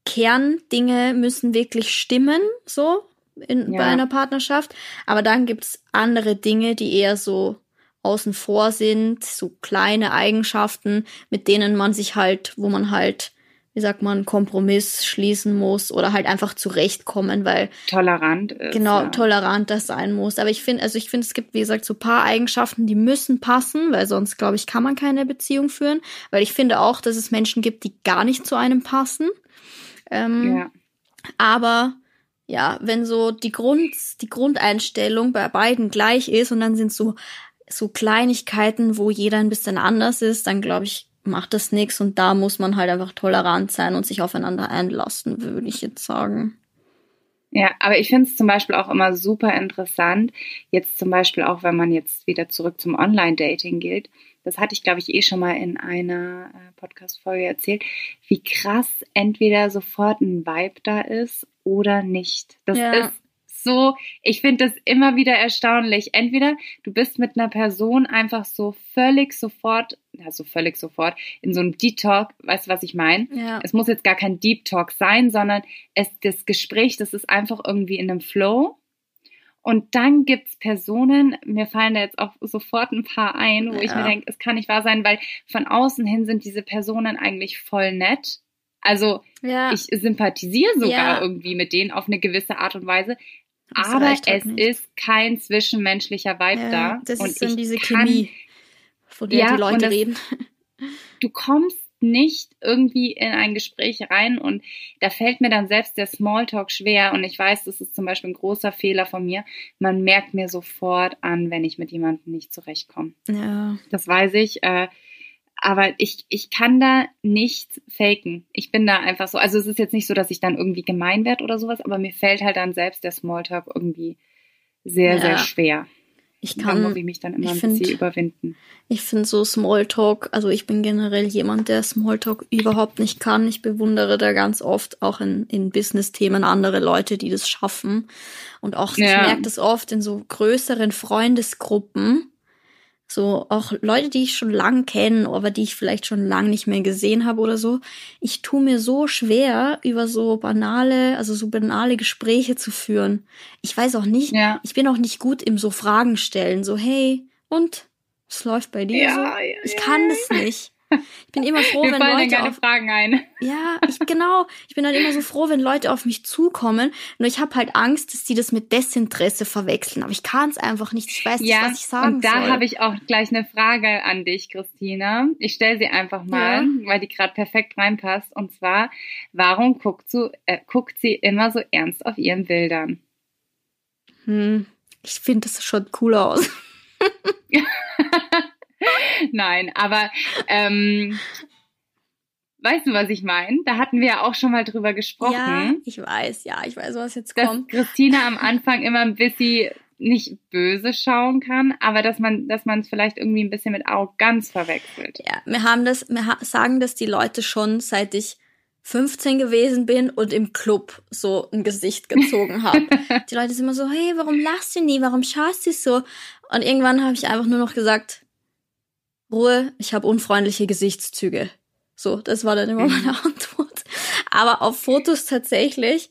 Kerndinge müssen wirklich stimmen, so in, Ja. bei einer Partnerschaft. Aber dann gibt's andere Dinge, die eher so außen vor sind, so kleine Eigenschaften, mit denen man sich halt, wo man halt, wie sagt man, Kompromiss schließen muss oder halt einfach zurechtkommen, weil Tolerant ist. genau ja. toleranter sein muss. Aber ich finde, also ich finde, es gibt, wie gesagt, so ein paar Eigenschaften, die müssen passen, weil sonst, glaube ich, kann man keine Beziehung führen. Weil ich finde auch, dass es Menschen gibt, die gar nicht zu einem passen. Ähm, Ja. Aber ja, wenn so die Grund, die Grundeinstellung bei beiden gleich ist und dann sind so so Kleinigkeiten, wo jeder ein bisschen anders ist, dann glaube ich, macht das nichts und da muss man halt einfach tolerant sein und sich aufeinander einlassen, würde ich jetzt sagen. Ja, aber ich finde es zum Beispiel auch immer super interessant, jetzt zum Beispiel auch, wenn man jetzt wieder zurück zum Online-Dating geht, das hatte ich, glaube ich, eh schon mal in einer äh, Podcast-Folge erzählt, wie krass entweder sofort ein Vibe da ist oder nicht. Das Ja. ist so, ich finde das immer wieder erstaunlich. Entweder du bist mit einer Person einfach so völlig sofort, also völlig sofort, in so einem Deep Talk, weißt du, was ich meine? Ja. Es muss jetzt gar kein Deep Talk sein, sondern es, das Gespräch, das ist einfach irgendwie in einem Flow. Und dann gibt's Personen, mir fallen da jetzt auch sofort ein paar ein, wo ich Ja. mir denke, es kann nicht wahr sein, weil von außen hin sind diese Personen eigentlich voll nett. Also Ja. ich sympathisiere sogar Ja. irgendwie mit denen auf eine gewisse Art und Weise. Das aber es nicht. ist kein zwischenmenschlicher Vibe ja, da. Das und ist dann diese kann, Chemie, von der Ja, die Leute das- reden. du kommst nicht irgendwie in ein Gespräch rein und da fällt mir dann selbst der Smalltalk schwer und ich weiß, das ist zum Beispiel ein großer Fehler von mir. Man merkt mir sofort an, wenn ich mit jemandem nicht zurechtkomme. Ja. Das weiß ich. Äh, aber ich, ich kann da nicht faken. Ich bin da einfach so. Also es ist jetzt nicht so, dass ich dann irgendwie gemein werde oder sowas, aber mir fällt halt dann selbst der Smalltalk irgendwie sehr, Ja. sehr schwer. Ich Da kann, muss ich mich dann immer ich ein find- bisschen überwinden. Ich finde so Smalltalk, also ich bin generell jemand, der Smalltalk überhaupt nicht kann. Ich bewundere da ganz oft auch in, in Business-Themen andere Leute, die das schaffen. Und auch, ich Ja. merke das oft in so größeren Freundesgruppen. So auch Leute, die ich schon lang kenne, aber die ich vielleicht schon lang nicht mehr gesehen habe oder so. Ich tue mir so schwer, über so banale, also so banale Gespräche zu führen. Ich weiß auch nicht, Ja. ich bin auch nicht gut im so Fragen stellen. So, hey, und? Was läuft bei dir so? ja, Ich ja. kann das nicht. Ich bin immer froh, Mir wenn fallen Leute keine auf Fragen ein. ja, ich genau, ich bin dann immer so froh, wenn Leute auf mich zukommen. Nur ich habe halt Angst, dass die das mit Desinteresse verwechseln. Aber ich kann es einfach nicht. Ich weiß nicht, Ja, was ich sagen und da soll. habe ich auch gleich eine Frage an dich, Christina. Ich stelle sie einfach mal, Ja. weil die gerade perfekt reinpasst. Und zwar, warum guckt, so, äh, guckt sie immer so ernst auf ihren Bildern? hm, ich finde, das schaut cooler aus. <laughs> Nein, aber ähm, weißt du, was ich meine? Da hatten wir ja auch schon mal drüber gesprochen. Ja, ich weiß, ja, ich weiß, was jetzt dass kommt. Christina am Anfang immer ein bisschen nicht böse schauen kann, aber dass man, dass man es vielleicht irgendwie ein bisschen mit Arroganz verwechselt. Ja, wir haben das, wir ha sagen das die Leute schon, seit ich 15 gewesen bin und im Club so ein Gesicht gezogen habe. <laughs> die Leute sind immer so, hey, warum lachst du nie? Warum schaust du so? Und irgendwann habe ich einfach nur noch gesagt, Ruhe, ich habe unfreundliche Gesichtszüge. So, das war dann immer Mhm. meine <laughs> Antwort. Aber auf Fotos tatsächlich,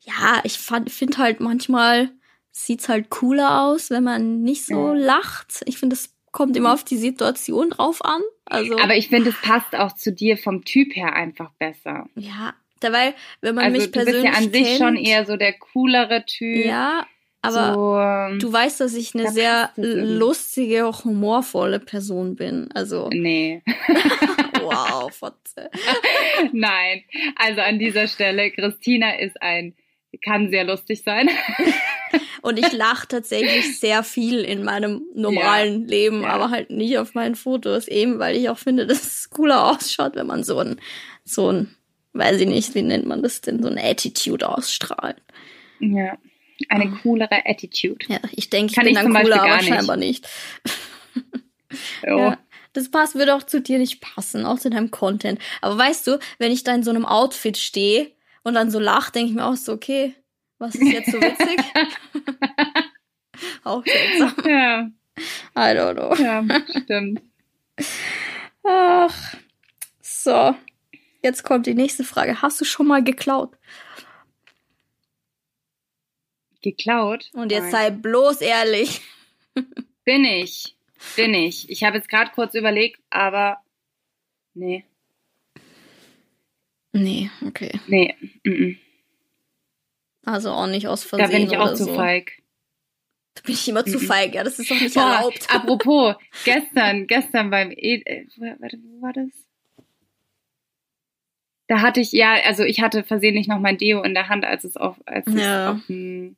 ja, ich finde halt manchmal sieht's halt cooler aus, wenn man nicht so Ja. lacht. Ich finde, das kommt immer auf die Situation drauf an. Also, Aber ich finde, es passt auch zu dir vom Typ her einfach besser. ja, dabei, wenn man Also mich du bist persönlich ja an sich kennt, schon eher so der coolere Typ. ja, aber so, ähm, du weißt, dass ich eine da sehr lustige, auch humorvolle Person bin. Also, Nee, <laughs> <laughs> wow, Fotze. nein. Also an dieser Stelle, Christina ist ein, kann sehr lustig sein. <laughs> Und ich lache tatsächlich sehr viel in meinem normalen Leben, ja. aber halt nicht auf meinen Fotos, eben weil ich auch finde, dass es cooler ausschaut, wenn man so ein, so ein, weiß ich nicht, wie nennt man das denn, so eine Attitude ausstrahlt. Ja, eine coolere Attitude. Ja, ich denke, ich Kann bin ich dann Beispiel cooler, gar aber nicht. scheinbar nicht. <laughs> Oh. Ja, das passt, würde auch zu dir nicht passen, auch zu deinem Content. Aber weißt du, wenn ich da in so einem Outfit stehe und dann so lache, denke ich mir auch so, okay, was ist jetzt so witzig? <laughs> auch seltsam. Ja, I don't know. ja, stimmt. Ach, so. Jetzt kommt die nächste Frage. Hast du schon mal geklaut? Geklaut? Und jetzt sei bloß ehrlich. <laughs> Bin ich. Bin ich. Ich habe jetzt gerade kurz überlegt, aber nee, Nee, okay. nee. Mm. Also auch nicht aus Versehen Da bin ich auch zu so. feig. Da bin ich immer zu feig. Ja, das ist doch nicht Boah, erlaubt. <laughs> apropos, gestern, gestern beim e äh, warte, wo war das? Da hatte ich, ja, also ich hatte versehentlich noch mein Deo in der Hand, als es auf, als Ja. auf, hm,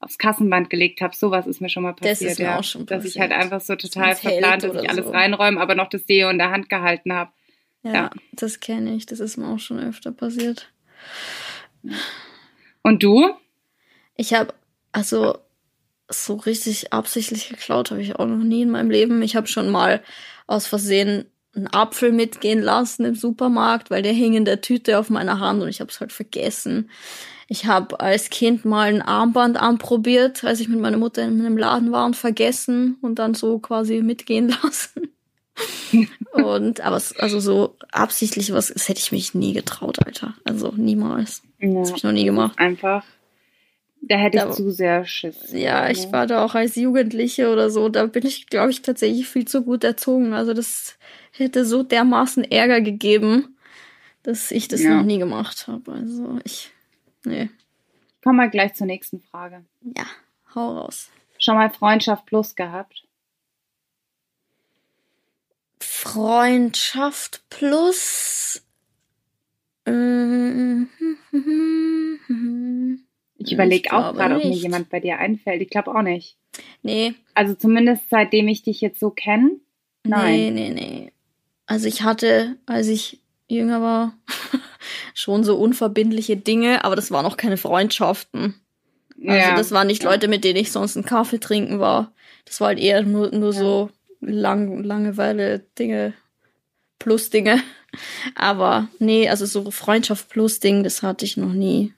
aufs Kassenband gelegt habe. Sowas ist mir schon mal Das passiert, ist mir ja. auch schon Dass ich passiert. halt einfach so total hält verplant, dass ich alles so. reinräume, aber noch das Deo in der Hand gehalten habe. Ja, Ja. das kenne ich. Das ist mir auch schon öfter passiert. Und du? Ich habe, also so richtig absichtlich geklaut habe ich auch noch nie in meinem Leben. Ich habe schon mal aus Versehen einen Apfel mitgehen lassen im Supermarkt, weil der hing in der Tüte auf meiner Hand und ich habe es halt vergessen. Ich habe als Kind mal ein Armband anprobiert, als ich mit meiner Mutter in einem Laden war und vergessen und dann so quasi mitgehen <laughs> lassen. und aber es, also so absichtlich was, das hätte ich mich nie getraut, Alter. Also niemals. Ja, Das habe ich noch nie gemacht. einfach. Da hätte ich Da- zu sehr Schiss. Ja, ich war da auch als Jugendliche oder so, da bin ich, glaube ich, tatsächlich viel zu gut erzogen. Also das hätte so dermaßen Ärger gegeben, dass ich das Ja. noch nie gemacht habe. Also ich, nee, Komm mal gleich zur nächsten Frage. ja, hau raus. Schon mal Freundschaft plus gehabt? Freundschaft plus. <laughs> mm, Ich Ich überlege auch gerade, ob mir jemand bei dir einfällt. Ich glaube auch nicht. Nee, Also zumindest seitdem ich dich jetzt so kenne. Nee, Nein. nee, nee. Also ich hatte, als ich jünger war, <laughs> schon so unverbindliche Dinge, aber das waren auch keine Freundschaften. Also Ja. das waren nicht Leute, mit denen ich sonst einen Kaffee trinken war. Das war halt eher nur, nur so lang, Langeweile, Dinge, plus Dinge. <laughs> Aber nee, also so Freundschaft plus Ding, das hatte ich noch nie.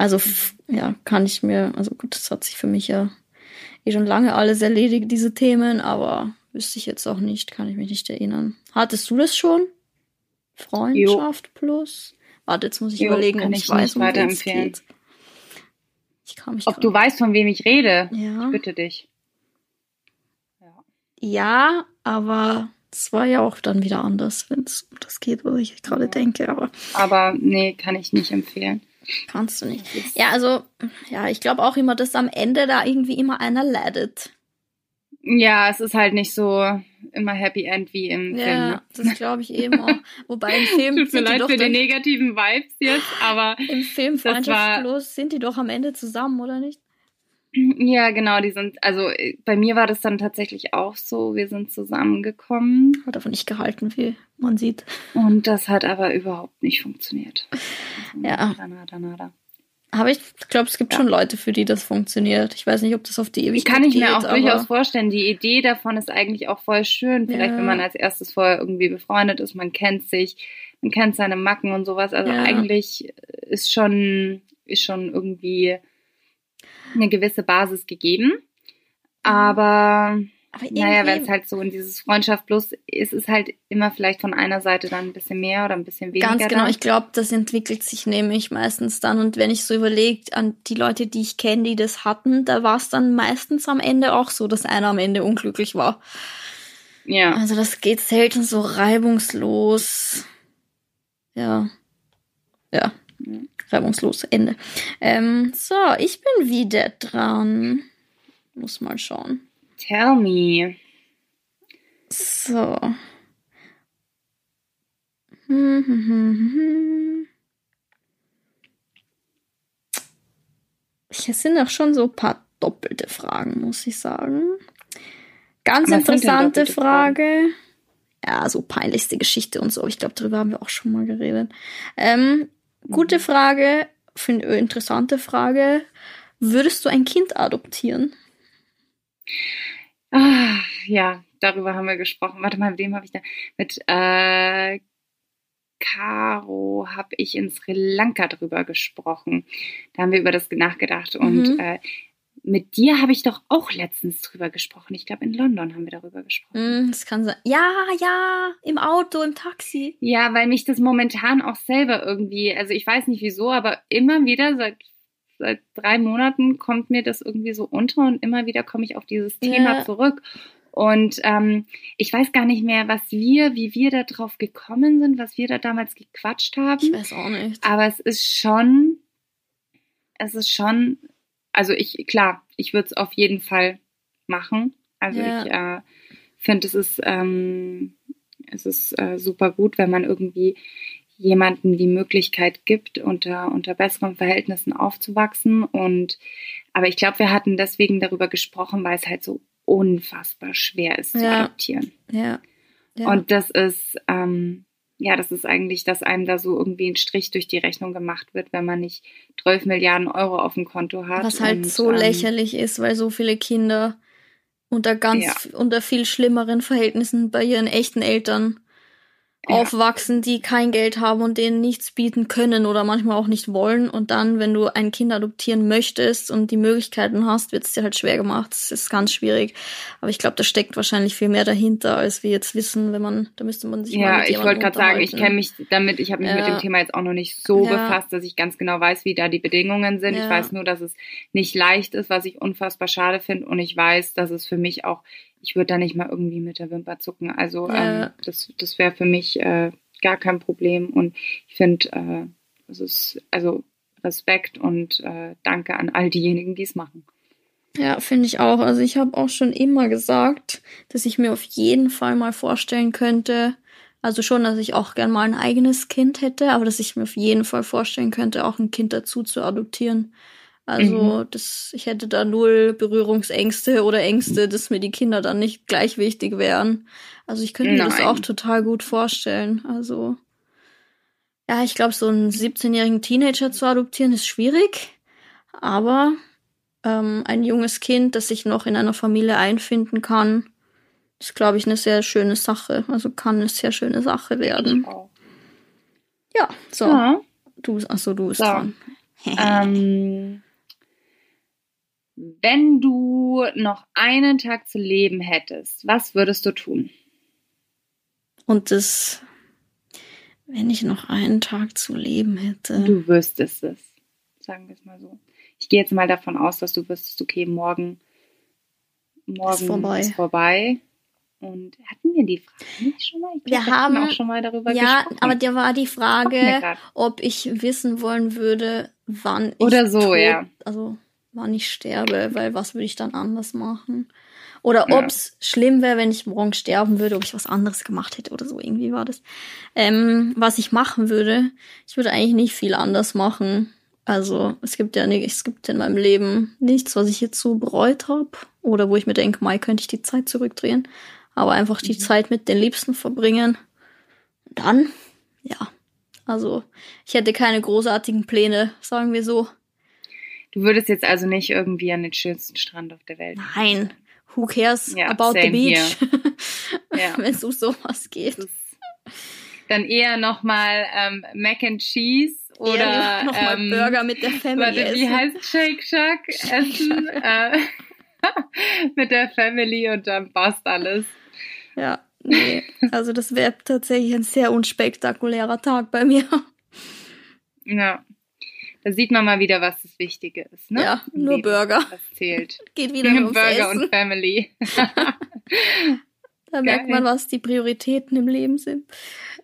Also ja, kann ich mir, also gut, das hat sich für mich ja eh schon lange alles erledigt, diese Themen, aber wüsste ich jetzt auch nicht, kann ich mich nicht erinnern. Hattest du das schon? Freundschaft plus? Warte, jetzt muss ich Jo, überlegen, ob ich ich weiß, um es weiterempfehlen. geht. Ich kann mich Ob du weißt, von wem ich rede? Ja. Ich bitte dich. Ja, aber es war ja auch dann wieder anders, wenn es um das geht, was ich gerade denke, aber Aber nee, kann ich nicht empfehlen. Kannst du nicht. Ja, also, ja, ich glaube auch immer, dass am Ende da irgendwie immer einer leidet. Ja, es ist halt nicht so immer Happy End wie im Film. Ja, das glaube ich eben auch. <laughs> Wobei im Film Tut mir leid für die negativen Vibes jetzt, aber im Film Freundschaftslos sind die doch am Ende zusammen, oder nicht? Ja, genau, die sind, also äh, bei mir war das dann tatsächlich auch so, wir sind zusammengekommen Hat aber nicht gehalten, wie man sieht. und das hat aber überhaupt nicht funktioniert. Also, Ja. Nada, nada, nada. Aber ich glaube, es gibt Ja. schon Leute, für die das funktioniert. Ich weiß nicht, ob das auf die Ewigkeit Kann ich geht, mir auch durchaus vorstellen. Die Idee davon ist eigentlich auch voll schön. Vielleicht, Ja. wenn man als erstes vorher irgendwie befreundet ist, man kennt sich, man kennt seine Macken und sowas. Also Ja. eigentlich ist schon, ist schon irgendwie eine gewisse Basis gegeben. Aber aber naja, wenn es halt so in dieses Freundschaft plus ist, ist halt immer vielleicht von einer Seite dann ein bisschen mehr oder ein bisschen weniger. Ganz genau, dann. ich glaube, das entwickelt sich nämlich meistens dann. Und wenn ich so überlege an die Leute, die ich kenne, die das hatten, da war es dann meistens am Ende auch so, dass einer am Ende unglücklich war. ja. Also das geht selten so reibungslos. Ja. Ja. Reibungslos. Ende. Ähm, so, ich bin wieder dran. Muss mal schauen. Tell me. So. Hm, hm, hm, hm, hm. Es sind auch schon so ein paar doppelte Fragen, muss ich sagen. Ganz Was interessante doppelte Fragen? Frage. Ja, so peinlichste Geschichte und so. Ich glaube, darüber haben wir auch schon mal geredet. Ähm, gute. Frage, finde interessante Frage. Würdest du ein Kind adoptieren? Ah, ja, darüber haben wir gesprochen. Warte mal, mit wem habe ich da? Mit äh, Caro habe ich in Sri Lanka drüber gesprochen. Da haben wir über das nachgedacht. Und Mhm. äh, mit dir habe ich doch auch letztens drüber gesprochen. Ich glaube, in London haben wir darüber gesprochen. Hm, das kann sein. Ja, ja, im Auto, im Taxi. Ja, weil mich das momentan auch selber irgendwie, also ich weiß nicht wieso, aber immer wieder seit seit drei Monaten kommt mir das irgendwie so unter und immer wieder komme ich auf dieses Thema Ja. zurück. Und ähm, ich weiß gar nicht mehr, was wir, wie wir da drauf gekommen sind, was wir da damals gequatscht Ich haben. weiß auch nicht. Aber es ist schon, es ist schon, also ich, klar, ich würde es auf jeden Fall machen. Also Ja. ich äh, finde, es ist, ähm, es ist äh, super gut, wenn man irgendwie jemanden die Möglichkeit gibt, unter, unter besseren Verhältnissen aufzuwachsen. Und aber ich glaube, wir hatten deswegen darüber gesprochen, weil es halt so unfassbar schwer ist zu Ja. adoptieren. Ja. ja. Und das ist, ähm, ja, das ist eigentlich, dass einem da so irgendwie ein Strich durch die Rechnung gemacht wird, wenn man nicht 12 Milliarden Euro auf dem Konto hat. Was halt und, so ähm, lächerlich ist, weil so viele Kinder unter ganz, Ja. unter viel schlimmeren Verhältnissen bei ihren echten Eltern Ja. aufwachsen, die kein Geld haben und denen nichts bieten können oder manchmal auch nicht wollen. Und dann, wenn du ein Kind adoptieren möchtest und die Möglichkeiten hast, wird es dir halt schwer gemacht. Das ist ganz schwierig. Aber ich glaube, da steckt wahrscheinlich viel mehr dahinter, als wir jetzt wissen, wenn man, da müsste man sich mal Ja, mit ich wollte gerade sagen, ich kenne mich damit, ich habe mich mit Ja. dem Thema jetzt auch noch nicht so Ja. befasst, dass ich ganz genau weiß, wie da die Bedingungen sind. Ich weiß nur, dass es nicht leicht ist, was ich unfassbar schade finde. Und ich weiß, dass es für mich auch, ich würde da nicht mal irgendwie mit der Wimper zucken. Also Ja. ähm, das, das wäre für mich äh, gar kein Problem. Und ich finde, äh, es ist also Respekt und äh, Danke an all diejenigen, die es machen. Ja, finde ich auch. Also ich habe auch schon immer gesagt, dass ich mir auf jeden Fall mal vorstellen könnte, also schon, dass ich auch gern mal ein eigenes Kind hätte, aber dass ich mir auf jeden Fall vorstellen könnte, auch ein Kind dazu zu adoptieren. Also das, ich hätte da null Berührungsängste oder Ängste, dass mir die Kinder dann nicht gleich wichtig wären. Also ich könnte mir das auch total gut vorstellen. Also ja, ich glaube, so einen 17-jährigen Teenager zu adoptieren ist schwierig. Aber ähm, ein junges Kind, das sich noch in einer Familie einfinden kann, ist, glaube ich, eine sehr schöne Sache. Also kann eine sehr schöne Sache werden. Ja, so. Ja. Du, achso, du bist So. dran. <laughs> Ähm, wenn du noch einen Tag zu leben hättest, was würdest du tun? Und das, wenn ich noch einen Tag zu leben hätte. Du wüsstest es. Sagen wir es mal so. Ich gehe jetzt mal davon aus, dass du wüsstest, okay, morgen, morgen Ist vorbei. Ist vorbei. Und hatten wir die Frage nicht schon mal? Wir haben- auch schon mal darüber ja, gesprochen. aber dir war die Frage, ob ich wissen wollen würde, wann ich Oder so, tot, ja. also wann ich sterbe, weil was würde ich dann anders machen? Oder Ja. ob es schlimm wäre, wenn ich morgen sterben würde, ob ich was anderes gemacht hätte oder so, irgendwie war das. Ähm, was ich machen würde, ich würde eigentlich nicht viel anders machen. Also es gibt ja nicht, es gibt in meinem Leben nichts, was ich jetzt so bereut habe oder wo ich mir denke, Mai könnte ich die Zeit zurückdrehen, aber einfach die Mhm. Zeit mit den Liebsten verbringen. Dann, ja, also ich hätte keine großartigen Pläne, sagen wir so. Du würdest jetzt also nicht irgendwie an den schönsten Strand auf der Welt. Nein, who cares Ja, about the beach, <laughs> Ja. wenn es um sowas geht. Dann eher nochmal ähm, Mac and Cheese oder nochmal ähm, Burger mit der Family Warte, wie essen. heißt Shake Shack <laughs> essen? äh, <laughs> mit der Family und dann passt alles. Ja, nee, also das wäre tatsächlich ein sehr unspektakulärer Tag bei mir. Ja. Da sieht man mal wieder, was das Wichtige ist, ne? Ja, nur Leben, Burger. Was zählt. <laughs> Geht wieder nur Burger Essen. und Family. <laughs> Da merkt geil. man, was die Prioritäten im Leben sind.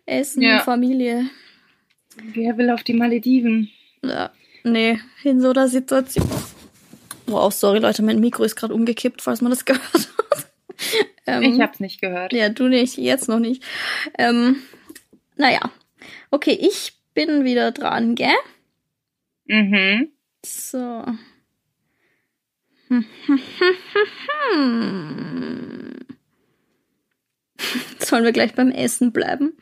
Essen, Ja. Familie. Wer will auf die Malediven? Ja, nee, in so einer Situation. Wow, sorry Leute, mein Mikro ist gerade umgekippt, falls man das <laughs> gehört hat. ähm, Ich hab's nicht gehört. Ja, du nicht, jetzt noch nicht. Ähm, naja. Okay, ich bin wieder dran, gell? Mhm. So. <laughs> Sollen wir gleich beim Essen bleiben?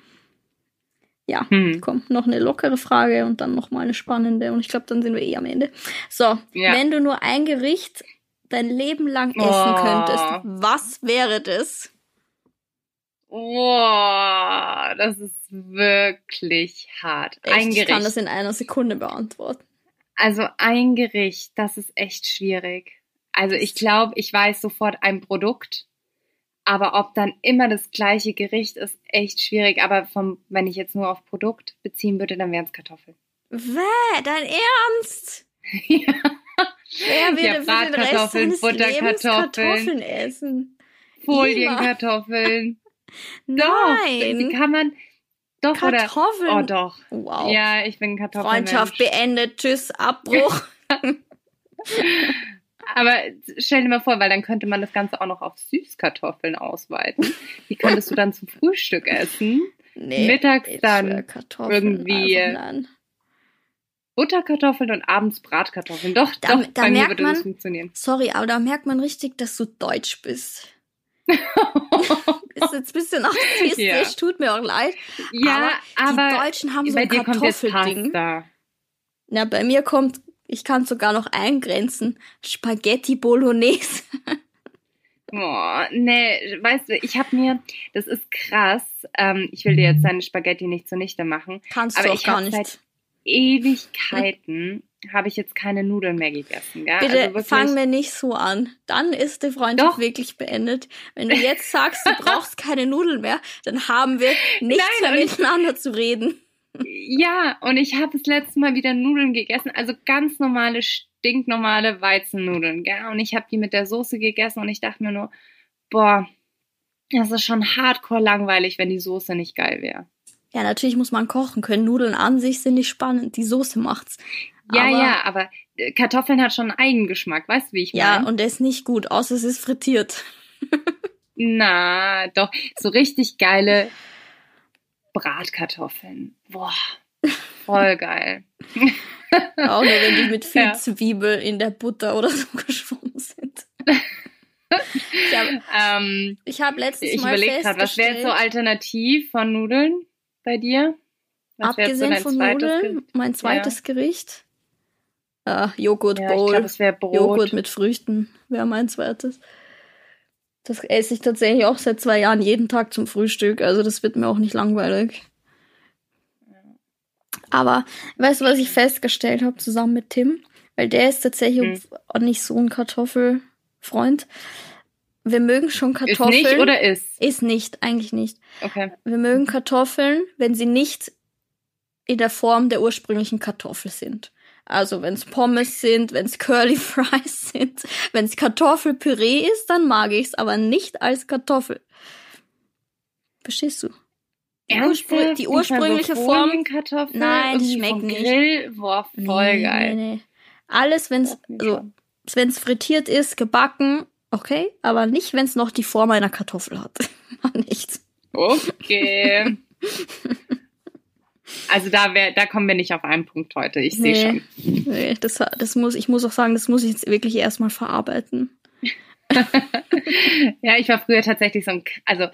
Ja, Hm. komm, noch eine lockere Frage und dann noch mal eine spannende. Und ich glaube, dann sind wir eh am Ende. So, Ja. wenn du nur ein Gericht dein Leben lang essen Oh. könntest, was wäre das? Boah, das ist wirklich hart. Echt, Ich kann das in einer Sekunde beantworten. Also ein Gericht, das ist echt schwierig. Also ich glaube, ich weiß sofort ein Produkt, aber ob dann immer das gleiche Gericht ist, echt schwierig. Aber vom, wenn ich jetzt nur auf Produkt beziehen würde, dann wären es Kartoffeln. Wäh, dein Ernst? <laughs> ja. Wer würde Ja, Bratkartoffeln, Butterkartoffeln. Kartoffeln essen? Folienkartoffeln. Doch, die Nein, kann man. Doch, Kartoffeln. oder? Oh, doch. Wow. Ja, ich bin Kartoffeln. Freundschaft beendet. Tschüss, Abbruch. <laughs> Aber stell dir mal vor, weil dann könnte man das Ganze auch noch auf Süßkartoffeln ausweiten. Die könntest du dann zum Frühstück essen. nee, Mittags dann irgendwie-. Butterkartoffeln und abends Bratkartoffeln. Doch, Da- doch, da bei mir merkt würde man- das funktionieren. Sorry, aber da merkt man richtig, dass du deutsch bist. <laughs> Ist jetzt ein bisschen rassistisch, Ja. tut mir auch leid. ja, aber aber, die Deutschen haben so ein Kartoffelding. Na, bei mir kommt, ich kann sogar noch eingrenzen, Spaghetti Bolognese. <laughs> Boah, nee, weißt du, ich habe mir, das ist krass, ähm, ich will dir jetzt deine Spaghetti nicht zunichte machen, Kannst Aber du auch ich gar nicht. seit Ewigkeiten habe ich jetzt keine Nudeln mehr gegessen, gell? Bitte also fang mir nicht so an. Dann ist die Freundschaft Doch. wirklich beendet. Wenn du jetzt sagst, du <laughs> brauchst keine Nudeln mehr, dann haben wir nichts Nein, mehr und ich- miteinander zu reden. Ja, und ich habe das letzte Mal wieder Nudeln gegessen, also ganz normale, stinknormale Weizennudeln, gell? Und ich habe die mit der Soße gegessen und ich dachte mir nur, boah, das ist schon hardcore langweilig, wenn die Soße nicht geil wäre. Ja, natürlich muss man kochen können. Nudeln an sich sind nicht spannend. Die Soße macht's. Ja, Aber- ja, aber äh, Kartoffeln hat schon einen Eigengeschmack, weißt du, wie ich Ja, meine? und der ist nicht gut, außer es ist frittiert. <laughs> Na, doch, so richtig geile Bratkartoffeln. Boah, voll geil. <laughs> Auch nur, wenn die mit viel Ja. Zwiebel in der Butter oder so <laughs> geschwommen sind. ich habe Ähm, hab letztens ich mal überlege gerade, was wäre jetzt so festgestellt, alternativ von Nudeln bei dir? Was abgesehen von zweites Nudeln, Gericht? mein zweites Gericht, Ah, Joghurt Ja, ich Bowl. glaube, es wäre Brot. Joghurt mit Früchten wäre mein zweites. Das esse ich tatsächlich auch seit zwei Jahren jeden Tag zum Frühstück. Also das wird mir auch nicht langweilig. Aber weißt du, was ich festgestellt habe zusammen mit Tim? Weil der ist tatsächlich Hm. auch nicht so ein Kartoffelfreund. Wir mögen schon Ist Kartoffeln. nicht oder ist? Ist nicht, eigentlich nicht. Okay. Wir mögen Kartoffeln, wenn sie nicht in der Form der ursprünglichen Kartoffel sind. Also wenn es Pommes sind, wenn es Curly <laughs> Fries sind, wenn es Kartoffelpüree ist, dann mag ich es, aber nicht als Kartoffel. Verstehst du? Ernsthaft? die ursprüngliche Form. Nein, die schmeckt nicht. Grill? Boah, voll Nee, geil. Nee, nee. Alles, wenn es also, wenn's frittiert ist, gebacken, okay, aber nicht, wenn es noch die Form einer Kartoffel hat. <laughs> nicht. Okay. <laughs> Also da wär, da kommen wir nicht auf einen Punkt heute. Ich sehe Nee. schon. Nee, das, das muss, ich muss auch sagen, das muss ich jetzt wirklich erstmal verarbeiten. <laughs> Ja, ich war früher tatsächlich so ein, also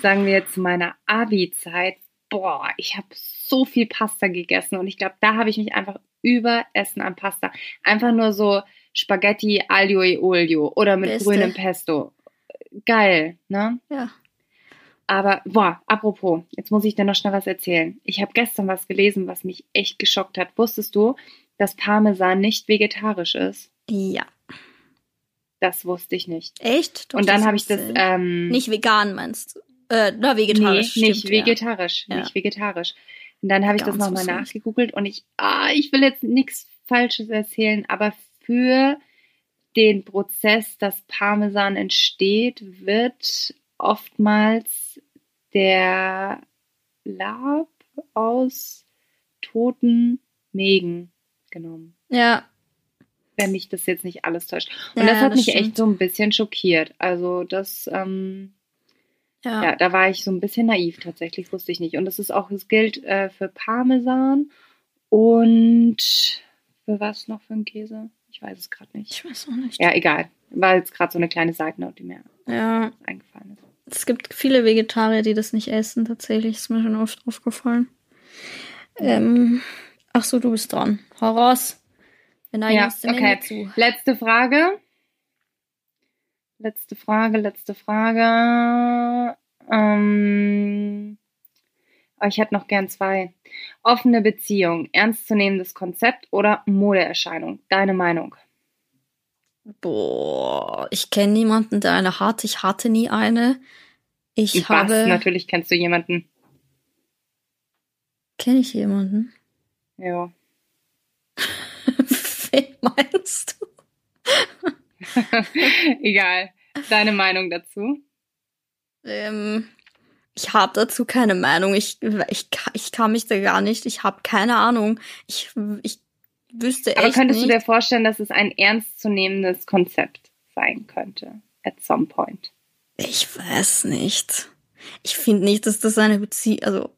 sagen wir zu meiner Abi-Zeit, boah, ich habe so viel Pasta gegessen und ich glaube, da habe ich mich einfach überessen an Pasta. Einfach nur so Spaghetti aglio e olio oder mit Beste. grünem Pesto. Geil, ne? Ja. Aber, boah, apropos, jetzt muss ich dir noch schnell was erzählen. Ich habe gestern was gelesen, was mich echt geschockt hat. Wusstest du, dass Parmesan nicht vegetarisch ist? Ja. Das wusste ich nicht. Echt? Doch, Und dann habe ich das ähm, Nicht vegan meinst du? Äh, na, vegetarisch. Nee, nicht stimmt, ja. vegetarisch. Ja. Nicht vegetarisch. Und dann habe ich das nochmal nachgegoogelt und ich, ah, ich will jetzt nichts Falsches erzählen, aber für den Prozess, dass Parmesan entsteht, wird oftmals der Lab aus toten Mägen genommen. Ja, Wenn mich das jetzt nicht alles täuscht. Und Ja, das hat das mich echt stimmt. so ein bisschen schockiert. Also das, ähm, ja. ja, da war ich so ein bisschen naiv tatsächlich, wusste ich nicht. Und das ist auch, es gilt äh, für Parmesan und für was noch für ein Käse? Ich weiß es gerade nicht. Ich weiß auch nicht. Ja, egal. War jetzt gerade so eine kleine Seitennote, die mir ja. eingefallen ist. Es gibt viele Vegetarier, die das nicht essen, tatsächlich. Ist mir schon oft aufgefallen. Ähm, ach so, du bist dran. Hau raus. Wir neigen Ja, okay. Zu. Letzte Frage. Letzte Frage, letzte Frage. Ähm, oh, ich hätte noch gern zwei. Offene Beziehung, ernstzunehmendes Konzept oder Modeerscheinung? Deine Meinung? Boah, ich kenne niemanden, der eine hat. Ich hatte nie eine. Ich Was? habe. Natürlich kennst du jemanden. Kenne ich jemanden? Ja. <laughs> Wen meinst du? <laughs> Egal. Deine Meinung dazu? Ähm, ich habe dazu keine Meinung. Ich, ich, ich kann mich da gar nicht. Ich habe keine Ahnung. Ich, ich wüsste Aber echt könntest nicht. du dir vorstellen, dass es ein ernstzunehmendes Konzept sein könnte? At some point. Ich weiß nicht. Ich finde nicht, dass das eine Beziehung, also,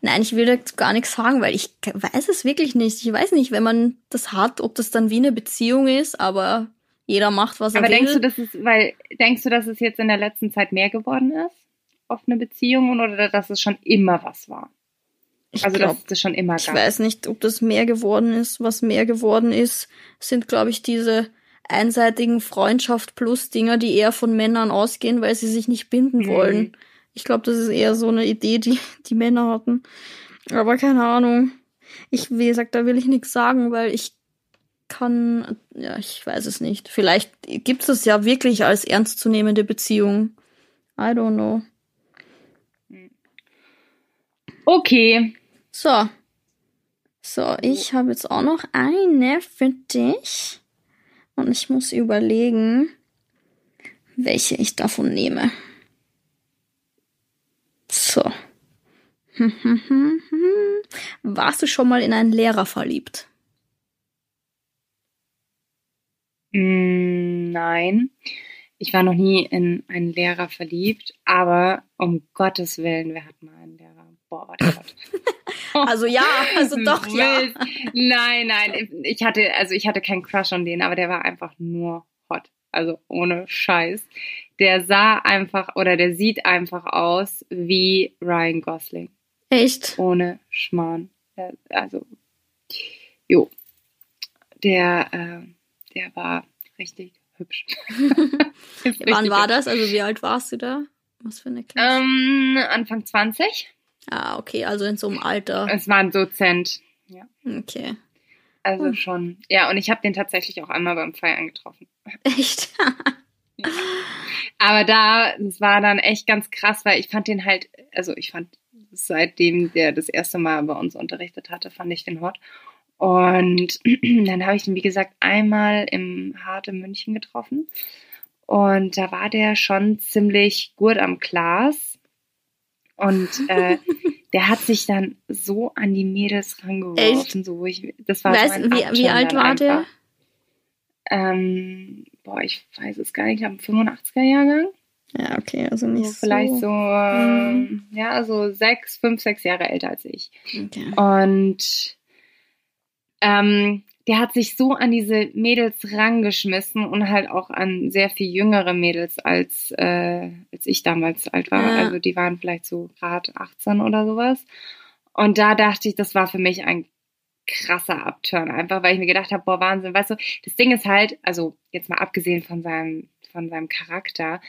nein, ich will dazu gar nichts sagen, weil ich weiß es wirklich nicht. Ich weiß nicht, wenn man das hat, ob das dann wie eine Beziehung ist, aber jeder macht, was er Aber will. denkst du, dass es, weil, denkst du, dass es jetzt in der letzten Zeit mehr geworden ist? Offene Beziehungen oder dass es schon immer was war? Ich Also, glaub, das schon immer ich gab. weiß nicht, ob das mehr geworden ist. Was mehr geworden ist, sind, glaube ich, diese einseitigen Freundschaft plus Dinger, die eher von Männern ausgehen, weil sie sich nicht binden Mhm. wollen. Ich glaube, das ist eher so eine Idee, die die Männer hatten. Aber keine Ahnung. Ich, wie gesagt, da will ich nichts sagen, weil ich kann, ja, ich weiß es nicht. Vielleicht gibt es das ja wirklich als ernstzunehmende Beziehung. I don't know. Okay. So. So, ich habe jetzt auch noch eine für dich. Und ich muss überlegen, welche ich davon nehme. So. <laughs> Warst du schon mal in einen Lehrer verliebt? Mm, Nein. Ich war noch nie in einen Lehrer verliebt, aber um Gottes Willen, wer hat mal einen Lehrer? Boah, der Gott. <laughs> <laughs> Also ja, also doch, ja. Nein, nein, ich hatte, also ich hatte keinen Crush on den, aber der war einfach nur hot. Also ohne Scheiß. Der sah einfach oder der sieht einfach aus wie Ryan Gosling. Echt? Ohne Schmarrn. Äh, Also, jo. der, äh, der war richtig hübsch. <laughs> <laughs> richtig Wann war das? Also wie alt warst du da? Was für eine Klasse? Ähm, Anfang 20. Ah, okay, also in so einem Alter. Es war ein Dozent, ja. Okay. Also hm. schon. Ja, und ich habe den tatsächlich auch einmal beim Feiern getroffen. Echt? <laughs> ja. Aber da, das war dann echt ganz krass, weil ich fand den halt, also ich fand, seitdem der das erste Mal bei uns unterrichtet hatte, fand ich den hot. Und <clears throat> dann habe ich ihn, wie gesagt, einmal im Hart in München getroffen. Und da war der schon ziemlich gut am Glas. Und äh, <laughs> der hat sich dann so an die Mädels rangeworfen, so wo ich, das war weißt, so wie, wie alt war einfach. der? Ähm, boah, ich weiß es gar nicht, ich einen 85er Jahrgang. Ja, okay, also nicht so. Vielleicht so, mhm. ja, so sechs, fünf, sechs Jahre älter als ich. Okay. Und ähm, der hat sich so an diese Mädels rangeschmissen und halt auch an sehr viel jüngere Mädels als, äh, als ich damals alt war. Ja. Also die waren vielleicht so gerade 18 oder sowas. Und da dachte ich, das war für mich ein krasser Abturn, einfach weil ich mir gedacht habe, boah, Wahnsinn, weißt du, das Ding ist halt, also jetzt mal abgesehen von seinem, von seinem Charakter,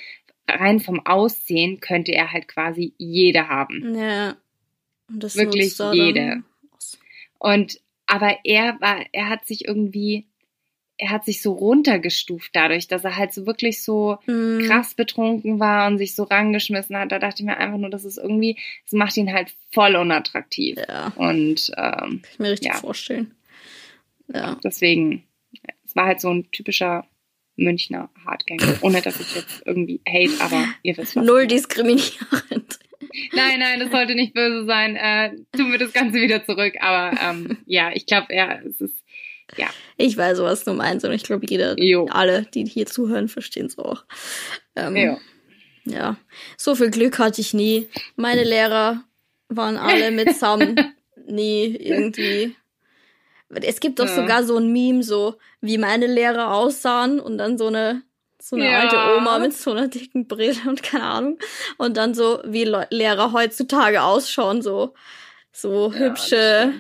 rein vom Aussehen könnte er halt quasi jede haben. Ja. Und das Wirklich jede. Und aber er war, er hat sich irgendwie, er hat sich so runtergestuft dadurch, dass er halt so wirklich so mm. krass betrunken war und sich so rangeschmissen hat. Da dachte ich mir einfach nur, das ist irgendwie, es macht ihn halt voll unattraktiv. Ja. Und ähm, Kann ich mir richtig ja. vorstellen. Ja. Deswegen, es war halt so ein typischer Münchner Hardgänger. Ohne dass ich jetzt irgendwie hate, aber ihr wisst was. Null diskriminierend. Nein, nein, das sollte nicht böse sein. Äh, tun wir das Ganze wieder zurück. Aber ähm, ja, ich glaube, ja, es ist. Ja. Ich weiß, was du meinst und ich glaube, jeder, jo. alle, die hier zuhören, verstehen es auch. Ähm, jo. Ja, so viel Glück hatte ich nie. Meine Lehrer waren alle mitsamt <laughs> nie irgendwie. Es gibt doch ja. sogar so ein Meme, so wie meine Lehrer aussahen und dann so eine so eine ja. alte Oma mit so einer dicken Brille und keine Ahnung. Und dann so, wie Le Lehrer heutzutage ausschauen, so, so ja, hübsche,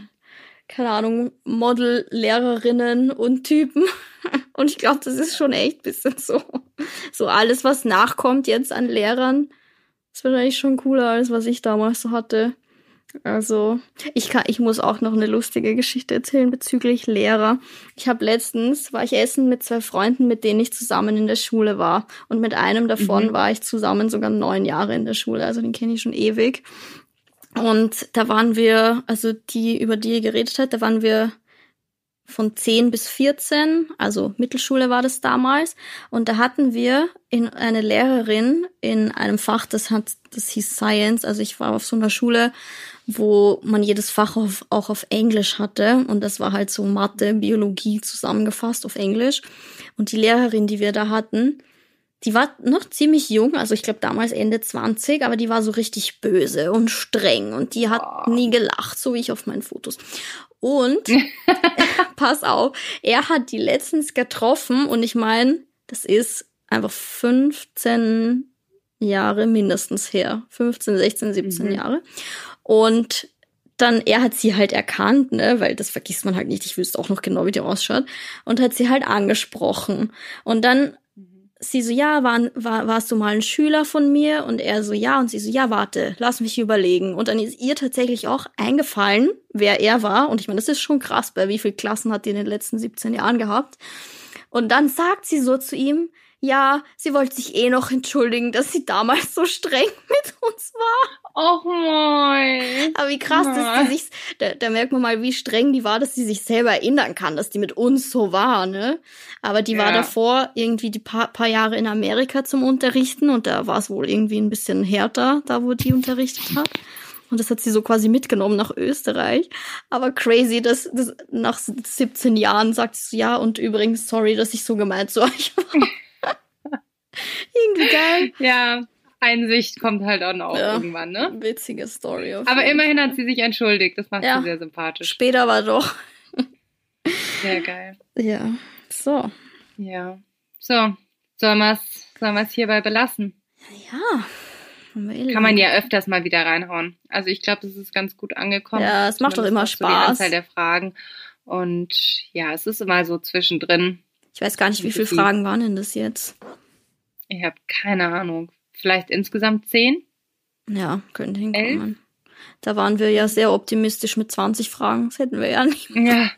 keine Ahnung, Model-Lehrerinnen und Typen. <laughs> Und ich glaube, das ist schon echt bisschen so. So alles, was nachkommt jetzt an Lehrern, ist wahrscheinlich schon cooler, als was ich damals so hatte. Also, ich kann, ich muss auch noch eine lustige Geschichte erzählen bezüglich Lehrer. Ich habe letztens, war ich essen mit zwei Freunden, mit denen ich zusammen in der Schule war. Und mit einem davon mhm. war ich zusammen sogar neun Jahre in der Schule. Also den kenne ich schon ewig. Und da waren wir, also die, über die ihr geredet hat, da waren wir von 10 bis 14, also Mittelschule war das damals. Und da hatten wir in eine Lehrerin in einem Fach, das hat, das hieß Science. Also ich war auf so einer Schule, wo man jedes Fach auf, auch auf Englisch hatte. Und das war halt so Mathe, Biologie zusammengefasst auf Englisch. Und die Lehrerin, die wir da hatten, die war noch ziemlich jung, also ich glaube damals Ende 20, aber die war so richtig böse und streng und die hat oh. nie gelacht, so wie ich auf meinen Fotos. Und <laughs> pass auf, er hat die letztens getroffen und ich meine, das ist einfach 15 Jahre mindestens her. 15, 16, 17 mhm. Jahre. Und dann, er hat sie halt erkannt, ne, weil das vergisst man halt nicht, ich wüsste auch noch genau, wie die ausschaut, und hat sie halt angesprochen. Und dann sie so, ja, war, war, warst du mal ein Schüler von mir? Und er so, ja. Und sie so, ja, warte, lass mich überlegen. Und dann ist ihr tatsächlich auch eingefallen, wer er war. Und ich meine, das ist schon krass, bei wie viel Klassen hat die in den letzten 17 Jahren gehabt. Und dann sagt sie so zu ihm, ja, sie wollte sich eh noch entschuldigen, dass sie damals so streng <laughs> mit uns war. Och moin. Aber wie krass, dass die sich, da, da merkt man mal, wie streng die war, dass sie sich selber erinnern kann, dass die mit uns so war, ne? Aber die ja. war davor irgendwie die paar, paar Jahre in Amerika zum Unterrichten und da war es wohl irgendwie ein bisschen härter, da wo die unterrichtet hat. Und das hat sie so quasi mitgenommen nach Österreich. Aber crazy, dass, dass nach 17 Jahren sagt sie so, ja, und übrigens, sorry, dass ich so gemeint zu <laughs> euch war. <laughs> Irgendwie geil. Ja, Einsicht kommt halt auch noch ja, irgendwann, ne? Witzige Story. Aber immerhin hat sie sich entschuldigt. Das macht ja, sie sehr sympathisch. Später war doch. Sehr geil. Ja, so. Ja. So, sollen wir es sollen hierbei belassen? Ja. Kann man ja öfters mal wieder reinhauen. Also ich glaube, das ist ganz gut angekommen. Ja, es macht doch immer Spaß. Die Anzahl der Fragen. Und ja, es ist immer so zwischendrin. Ich weiß gar nicht, wie viele Fragen waren denn das jetzt? Ich habe keine Ahnung. Vielleicht insgesamt zehn? Ja, könnte hinkommen. Da waren wir ja sehr optimistisch mit 20 Fragen. Das hätten wir ja nicht. Ja.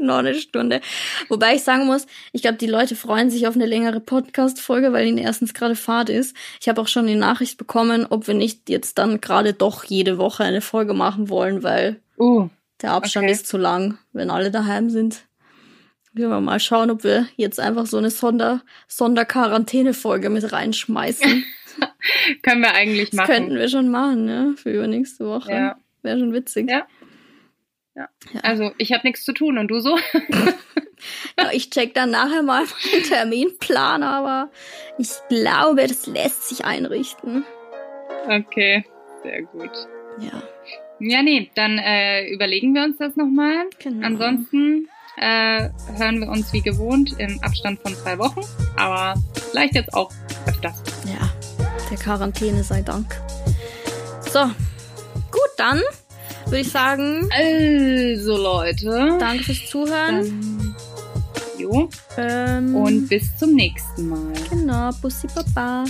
Noch eine Stunde. Wobei ich sagen muss, ich glaube, die Leute freuen sich auf eine längere Podcast-Folge, weil ihnen erstens gerade Fahrt ist. Ich habe auch schon die Nachricht bekommen, ob wir nicht jetzt dann gerade doch jede Woche eine Folge machen wollen, weil Uh, der Abstand Okay. ist zu lang, wenn alle daheim sind. Wir wir mal schauen, ob wir jetzt einfach so eine Sonder Sonderquarantäne-Folge mit reinschmeißen. <laughs> können wir eigentlich Das machen. könnten wir schon machen, ne? Für übernächste Woche. Ja. Wäre schon witzig. Ja. Ja. Also ich habe nichts zu tun und du so? <laughs> Ja, ich check dann nachher mal meinen <laughs> Terminplan, aber ich glaube, das lässt sich einrichten. Okay, sehr gut. Ja, Ja, nee, dann äh, überlegen wir uns das nochmal. genau. Ansonsten äh, hören wir uns wie gewohnt im Abstand von zwei Wochen, aber vielleicht jetzt auch öfters. Ja, der Quarantäne sei Dank. So, gut, dann würde ich sagen, Also Leute, danke fürs Zuhören. dann jo Ähm, und bis zum nächsten Mal. genau, Bussi Baba.